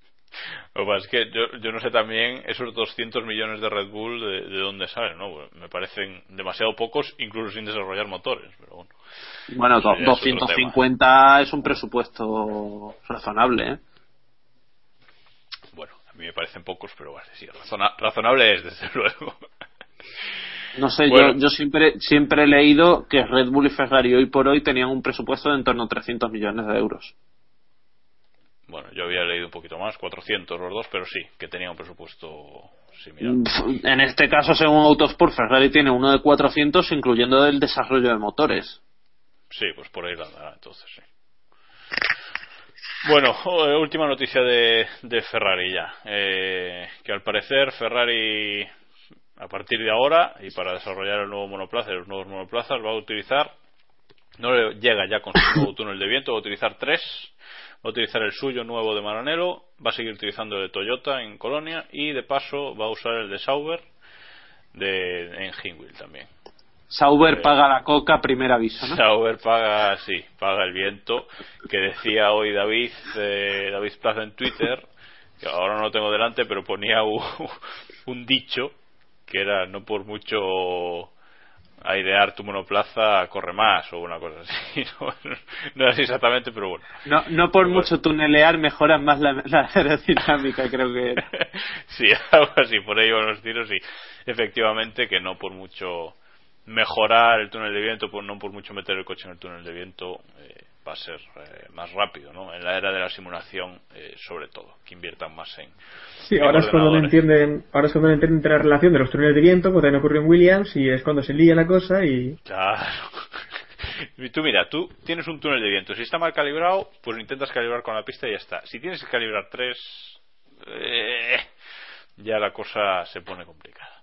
Lo que pasa es que yo, yo no sé también esos 200 millones de Red Bull de, de dónde salen, ¿no? Me parecen demasiado pocos, incluso sin desarrollar motores, pero bueno. Bueno, do- ya es otro 250 es un presupuesto razonable, ¿eh? Bueno, a mí me parecen pocos, pero bueno, sí, razona- razonable es, desde luego. No sé, Bueno. yo, yo siempre, siempre he leído que Red Bull y Ferrari hoy por hoy tenían un presupuesto de en torno a 300 millones de euros. Bueno, yo había leído un poquito más, 400 los dos, pero sí, que tenía un presupuesto similar. En este caso, según Autosport, Ferrari tiene uno de 400, incluyendo el desarrollo de motores. Sí, pues por ahí la andará, entonces sí. Bueno, eh, última noticia de, de Ferrari ya. Eh, que al parecer Ferrari, a partir de ahora, y para desarrollar el nuevo monoplaza y los nuevos monoplazas, va a utilizar, no le llega ya con su nuevo túnel de viento, va a utilizar tres. Va a utilizar el suyo nuevo de Maranello, va a seguir utilizando el de Toyota en Colonia y de paso va a usar el de Sauber de, en Hinwil también. Sauber Eh, paga la coca, primer aviso, ¿no? Sauber paga, sí, paga el viento, que decía hoy David, eh, David Plaza en Twitter, que ahora no lo tengo delante, pero ponía un, un dicho que era no por mucho airear tu monoplaza corre más o una cosa así, no, no es exactamente, pero bueno. No, no por mucho tunelear mejoras más la, la aerodinámica, creo que era. sí, algo así, por ahí van los tiros y efectivamente que no por mucho mejorar el túnel de viento, por, no por mucho meter el coche en el túnel de viento, eh, va a ser eh, más rápido, ¿no? En la era de la simulación, eh, sobre todo, que inviertan más en. Sí, en ahora es cuando no entienden, ahora es cuando no entienden la relación de los túneles de viento, como también ocurrió en Williams, y es cuando se lía la cosa y Claro. Y tú mira, tú tienes un túnel de viento. Si está mal calibrado, pues intentas calibrar con la pista y ya está. Si tienes que calibrar tres, eh, ya la cosa se pone complicada.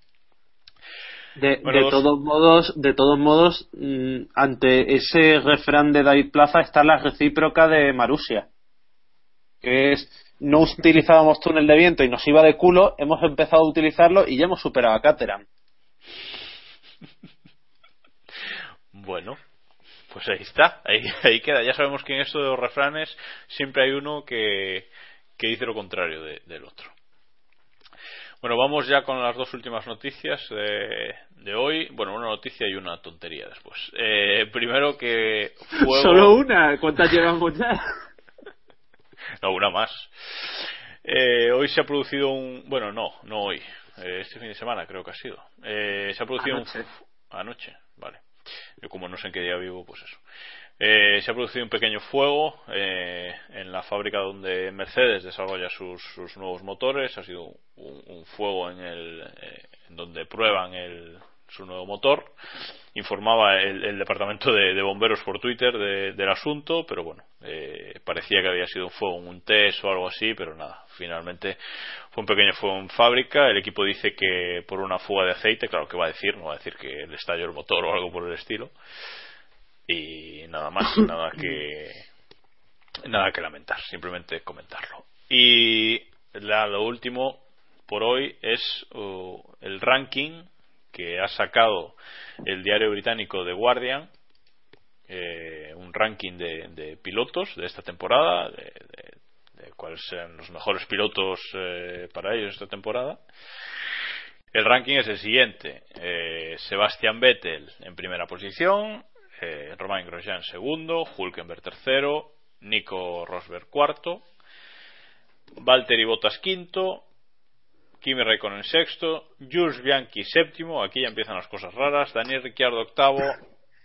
De, Bueno, de dos- todos modos, de todos modos, mm, ante ese refrán de David Plaza está la recíproca de Marusia. que es no utilizábamos túnel de viento y nos iba de culo, hemos empezado a utilizarlo y ya hemos superado a Caterham. Bueno, pues ahí está, ahí, ahí queda. Ya sabemos que en esto de los refranes siempre hay uno que, que dice lo contrario de- del otro. Bueno, vamos ya con las dos últimas noticias de, de hoy. Bueno, una noticia y una tontería después. Eh, primero que fuego... Solo una, ¿cuántas llevamos ya? No, una más. Eh, hoy se ha producido un. Bueno, no, no hoy. Eh, este fin de semana creo que ha sido. Eh, se ha producido Anoche. un. Anoche, vale. Yo como no sé en qué día vivo, pues eso. Eh, se ha producido un pequeño fuego eh, en la fábrica donde Mercedes desarrolla sus, sus nuevos motores. Ha sido un, fuego en el eh, donde prueban el, su nuevo motor. Informaba el, el departamento de, de bomberos por Twitter de- del asunto, pero bueno, eh, parecía que había sido un fuego en un test o algo así, pero nada. Finalmente fue un pequeño fuego en fábrica. El equipo dice que por una fuga de aceite, claro que va a decir, no va a decir que le estalló el motor o algo por el estilo y nada más nada que nada que lamentar simplemente comentarlo y la- lo último por hoy es uh, el ranking que ha sacado el diario británico The Guardian eh, un ranking de, de pilotos de esta temporada de, de- de cuáles sean los mejores pilotos eh, para ellos esta temporada el ranking es el siguiente. Eh, Sebastian Vettel en primera posición, eh, Romain Grosjean segundo, Hulkenberg tercero, Nico Rosberg cuarto, Valtteri Bottas quinto, Kimi Raikkonen sexto, Jules Bianchi séptimo, aquí ya empiezan las cosas raras, Daniel Ricciardo octavo,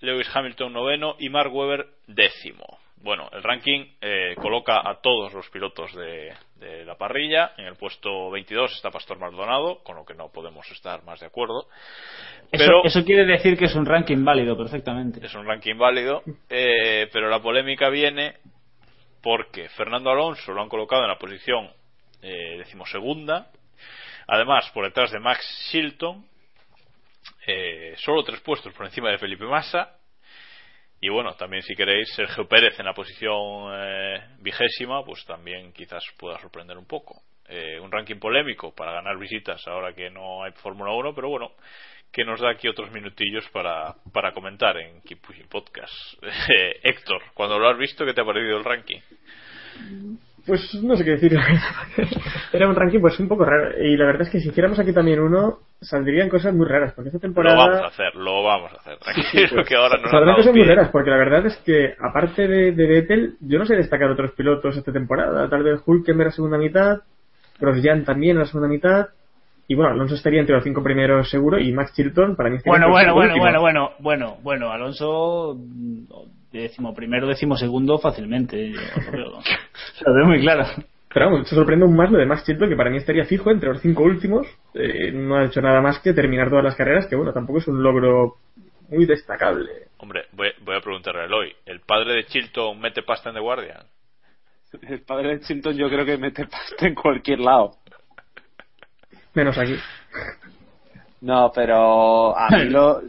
Lewis Hamilton noveno y Mark Webber décimo. Bueno, el ranking eh, coloca a todos los pilotos de, de la parrilla. En el puesto 22 está Pastor Maldonado, con lo que no podemos estar más de acuerdo. Eso, Pero eso quiere decir que es un ranking válido perfectamente. es un ranking válido, eh, pero la polémica viene porque Fernando Alonso lo han colocado en la posición eh, decimosegunda, además por detrás de Max Chilton, eh, solo tres puestos por encima de Felipe Massa, y bueno, también si queréis Sergio Pérez en la posición eh, vigésima, pues también quizás pueda sorprender un poco. Eh, un ranking polémico para ganar visitas ahora que no hay Fórmula 1, pero bueno, que nos da aquí otros minutillos para, para comentar en Keep Pushing Podcast. Eh, Héctor, cuando lo has visto, ¿qué te ha parecido el ranking? Pues no sé qué decir. Era un ranking pues un poco raro. Y la verdad es que si hiciéramos aquí también uno, saldrían cosas muy raras. Porque esta temporada... Lo vamos a hacer, lo vamos a hacer. Tranquilo, pues, que ahora no Saldrán muy raras, porque la verdad es que, aparte de, de Vettel, yo no sé destacar otros pilotos esta temporada. Tal vez Hulkenberg a la segunda mitad, Grosjean también a la segunda mitad, y bueno, Alonso estaría entre los cinco primeros seguro, y Max Chilton para mí Bueno, bueno, bueno, bueno, bueno, bueno, bueno, Alonso mm, décimo primero, décimo segundo fácilmente. Lo veo, lo veo muy claro. Pero vamos, se sorprende aún más lo de Max Chilton, que para mí estaría fijo entre los cinco últimos. Eh, no ha hecho nada más que terminar todas las carreras, que bueno, tampoco es un logro muy destacable. Hombre, voy, voy a preguntarle a Eloy. ¿El padre de Chilton mete pasta en The Guardian? El padre de Chilton yo creo que mete pasta en cualquier lado. Menos aquí. No, pero a mí lo,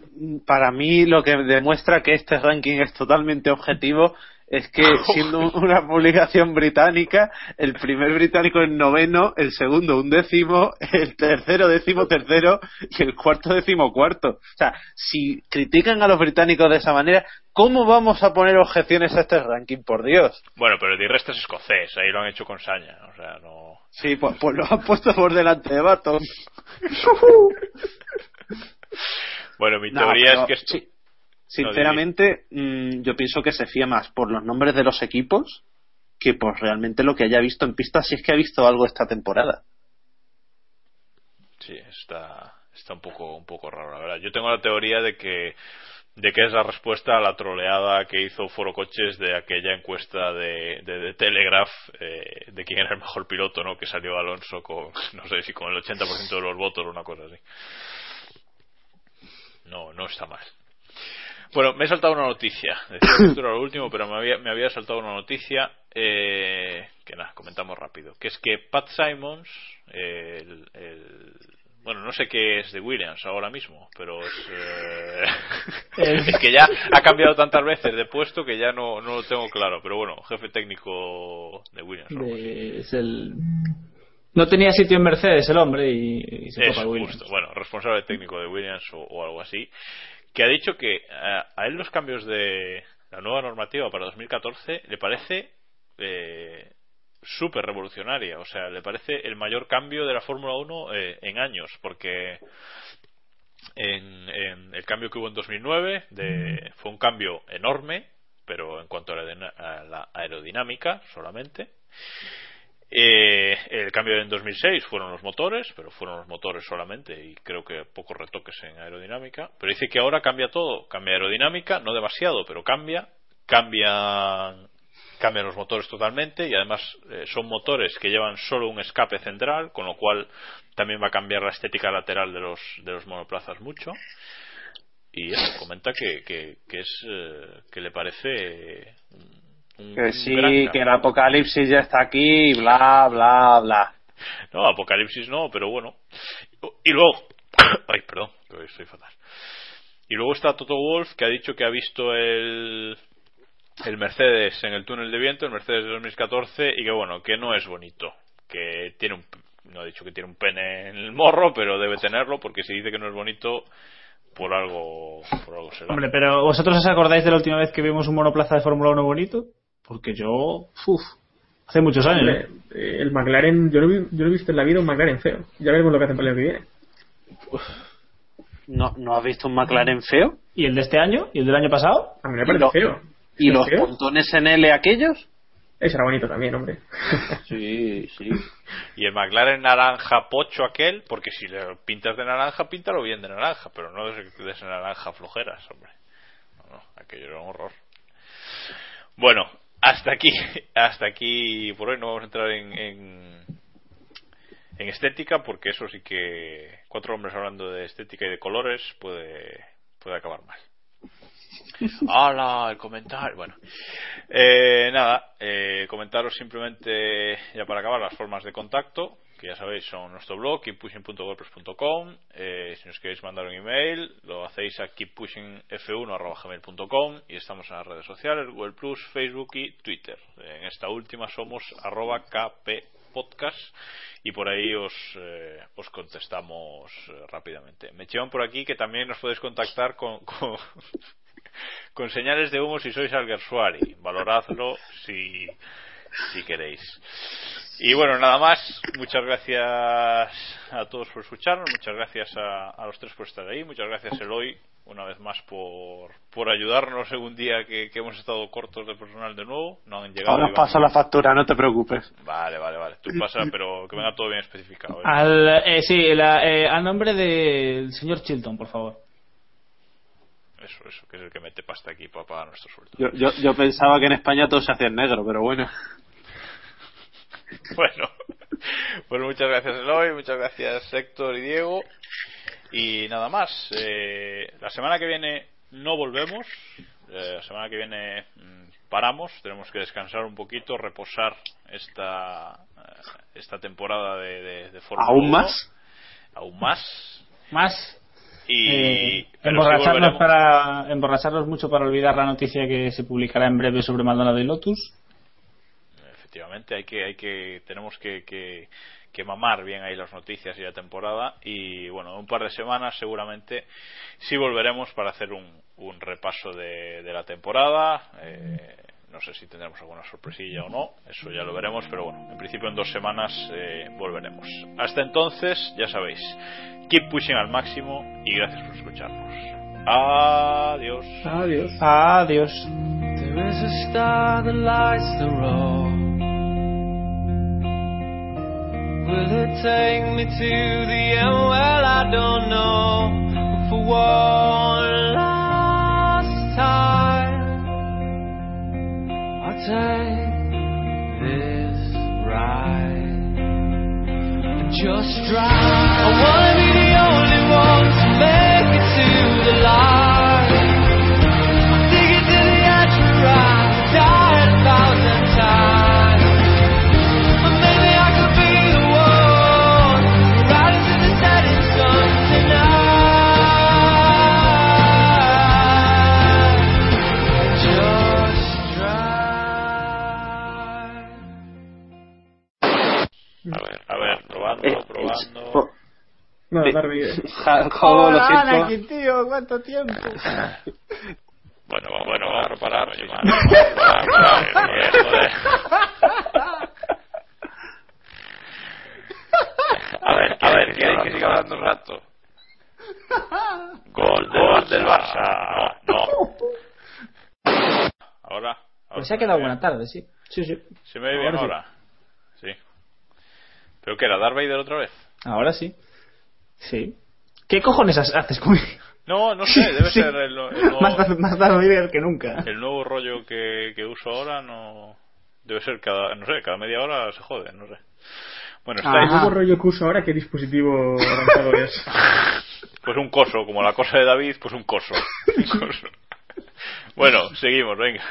para mí lo que demuestra que este ranking es totalmente objetivo es que siendo una publicación británica, el primer británico es noveno, el segundo un décimo, el tercero décimo tercero y el cuarto décimo cuarto. O sea, si critican a los británicos de esa manera, ¿cómo vamos a poner objeciones a este ranking? Por Dios. Bueno, pero el de Resta es escocés, ahí lo han hecho con saña, o sea, no... Sí, pues, pues lo han puesto por delante de Baton. Bueno, mi No, teoría pero es que esto... sí, Sinceramente, mm, yo pienso que se fía más por los nombres de los equipos que por realmente lo que haya visto en pista, si es que ha visto algo esta temporada. Sí, está, está un poco un poco raro, la verdad. Yo tengo la teoría de que de que es la respuesta a la troleada que hizo Foro Coches de aquella encuesta de, de, de Telegraph eh, de quién era el mejor piloto, ¿no? Que salió Alonso con, no sé si con el 80% de los votos o una cosa así. No, no está mal. Bueno, me he saltado una noticia. Decía que esto era lo último, pero me había, me había saltado una noticia eh, que nada, comentamos rápido. Que es que Pat Simons, eh, el, el Bueno, no sé qué es de Williams ahora mismo, pero es, eh, es que ya ha cambiado tantas veces de puesto que ya no, no lo tengo claro. Pero bueno, jefe técnico de Williams. es el... No tenía sitio en Mercedes el hombre y, y se fue para Williams. justo. Bueno, responsable técnico de Williams o, o algo así, que ha dicho que eh, a él los cambios de la nueva normativa para 2014 le parece eh, súper revolucionaria. O sea, le parece el mayor cambio de la Fórmula 1 eh, en años, porque en, en el cambio que hubo en 2009 de, fue un cambio enorme, pero en cuanto a la, a la aerodinámica solamente. Eh, el cambio en 2006 fueron los motores, pero fueron los motores solamente y creo que pocos retoques en aerodinámica. Pero dice que ahora cambia todo, cambia aerodinámica, no demasiado, pero cambia, cambian, cambian los motores totalmente y además eh, son motores que llevan solo un escape central, con lo cual también va a cambiar la estética lateral de los, de los monoplazas mucho. Y eso, comenta que, que, que es eh, que le parece Que un sí, que el apocalipsis ya está aquí, bla, bla, bla. No, Apocalipsis no, pero bueno. Y luego. Ay, perdón, que estoy fatal. Y luego está Toto Wolf, que ha dicho que ha visto el, el Mercedes en el túnel de viento, el Mercedes de 2014, y que bueno, que no es bonito. Que tiene un. No ha dicho que tiene un pene en el morro, pero debe tenerlo, porque si dice que no es bonito, por algo, por algo será. Hombre, pero ¿vosotros os acordáis de la última vez que vimos un monoplaza de Fórmula 1 bonito? Porque yo, uf, hace muchos años. Hombre, ¿eh? el McLaren, yo no, vi- yo no he visto en la vida un McLaren feo. Ya veremos lo que hacen para el año que viene. ¿No, ¿No has visto un McLaren feo? ¿Y el de este año? ¿Y el del año pasado? A mí me parece feo. ¿Y ¿Es los feo? pontones en L aquellos? Ese era bonito también, hombre. Sí, sí. Y el McLaren naranja pocho aquel, porque si le pintas de naranja, píntalo bien de naranja, pero no de de ese naranja flojeras, hombre. No, no, aquello era un horror. Bueno, hasta aquí, hasta aquí por hoy no vamos a entrar en, en, en estética, porque eso sí que cuatro hombres hablando de estética y de colores puede, puede acabar mal. ¡Hala! El comentario. Bueno, eh, nada, eh, comentaros simplemente, ya para acabar, las formas de contacto, que ya sabéis son nuestro blog, keeppushing.wordpress.com. Eh, si nos queréis mandar un email, lo hacéis a keeppushingf1.gmail.com y estamos en las redes sociales, Google Plus, Facebook y Twitter. En esta última somos arroba kppodcast y por ahí os, eh, os contestamos eh, rápidamente. Me llevan por aquí que también nos podéis contactar con, con, con señales de humo si sois Alguersuari. Valoradlo si, si queréis. Y bueno, nada más. Muchas gracias a todos por escucharnos. Muchas gracias a, a los tres por estar ahí. Muchas gracias, Eloy, una vez más por, por ayudarnos en un día que, que hemos estado cortos de personal de nuevo. No han llegado. Ahora paso la factura, no te preocupes. Vale, vale, vale. Tú pasa, pero que venga todo bien especificado. ¿eh? Al, eh, sí, la, eh, al nombre del señor Chilton, por favor. Eso, eso, que es el que mete pasta aquí para pagar nuestro sueldo. Yo, yo, yo pensaba que en España todo se hacía en negro, pero bueno. Bueno, pues muchas gracias Eloy, muchas gracias Héctor y Diego. Y nada más, eh, la semana que viene no volvemos, eh, la semana que viene mm, paramos, tenemos que descansar un poquito, reposar esta, eh, esta temporada de, de, de Fórmula ¿Aún 1. más? Aún más. Más. Y Eh, sí emborracharnos, para, emborracharnos mucho para olvidar la noticia que se publicará en breve sobre Maldonado y Lotus. efectivamente hay que hay que tenemos que, que, que mamar bien ahí las noticias y la temporada y bueno en un par de semanas seguramente sí volveremos para hacer un, un repaso de, de la temporada eh, no sé si tendremos alguna sorpresilla o no eso ya lo veremos pero bueno en principio en dos semanas eh, volveremos hasta entonces ya sabéis keep pushing al máximo y gracias por escucharnos adiós Adiós. Adiós. There is a star that lights the road. Will it take me to the end? Well, I don't know. But for one take this ride just drive. I wanna be the only one to make Ja- Jodo, lo siento. Anakin, tío, ¿cuánto tiempo? Bueno, bueno, vamos a parar, oye, man. Parar, parar, joder, joder. A ver, a ver, que hay que siga hablando un rato. Gol, gol del Barça. No, no. Ahora. ahora Pues se ha quedado buena tarde, sí. Sí, sí. ¿Se me ve bien Ahora ahora? Sí. ¿Pero qué era? ¿Darth Vader otra vez? Ahora sí. Sí. ¿Qué cojones ha- haces conmigo? No, no sé, debe Sí. ser el, el nuevo, Más, Darth- más Vader que nunca. el nuevo rollo que, que uso ahora. No. Debe ser cada, no sé, cada media hora se jode, no sé. Bueno, El estáis. nuevo rollo que uso ahora, ¿qué dispositivo avanzado es? Pues un coso, como la cosa de David, pues un coso. Un coso. Bueno, seguimos, venga.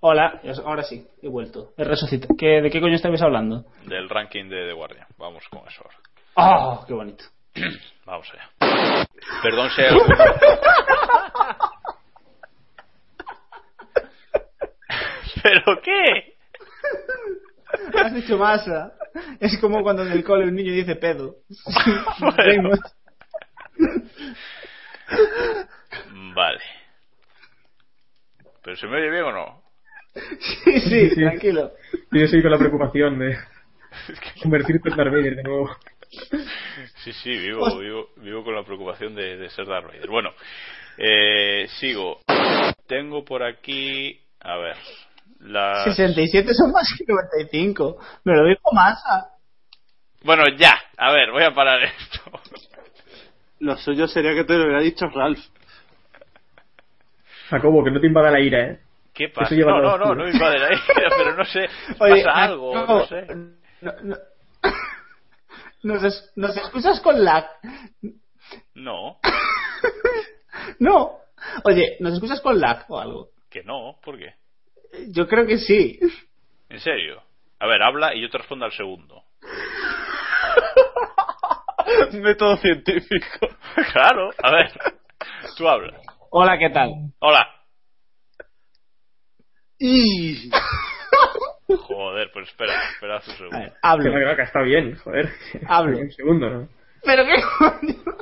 Hola, ahora sí, he vuelto. He resucitado. ¿Qué, ¿De qué coño estabais hablando? Del ranking de The Guardian. Vamos con eso ahora. ¡Oh, qué bonito! Vamos allá. Perdón alguno. ¿Pero qué? Has dicho masa. Es como cuando en el cole un niño dice pedo. Bueno. Vale. ¿Pero se me oye bien o no? Sí, sí, tranquilo. Yo estoy con la preocupación de convertirte en Darth Vader de nuevo. Sí, sí, vivo, vivo, vivo con la preocupación de, de ser Darth Vader. Bueno, eh, sigo. Tengo por aquí, a ver, las... 67 son más que 95. Me lo dijo masa. Bueno, ya, a ver, voy a parar esto. Lo suyo sería que te lo hubiera dicho Ralph. Jacobo, que no te invada la ira, ¿eh? ¿Qué pasa? No, no, no, no me invade la ira, pero no sé, Oye, pasa algo, no, no sé. no, no. Nos, es- nos escuchas con lag. No, No. Oye, ¿nos escuchas con lag o algo? que no, ¿por qué? Yo creo que sí. ¿En serio? A ver, habla y yo te respondo al segundo. Método científico. claro, a ver, tú hablas. Hola, ¿qué tal? Hola. Y... Joder, pues espera, espera un segundo. Ver, hablo. Que está bien, joder. Hablo. un segundo, ¿no? Pero qué coño.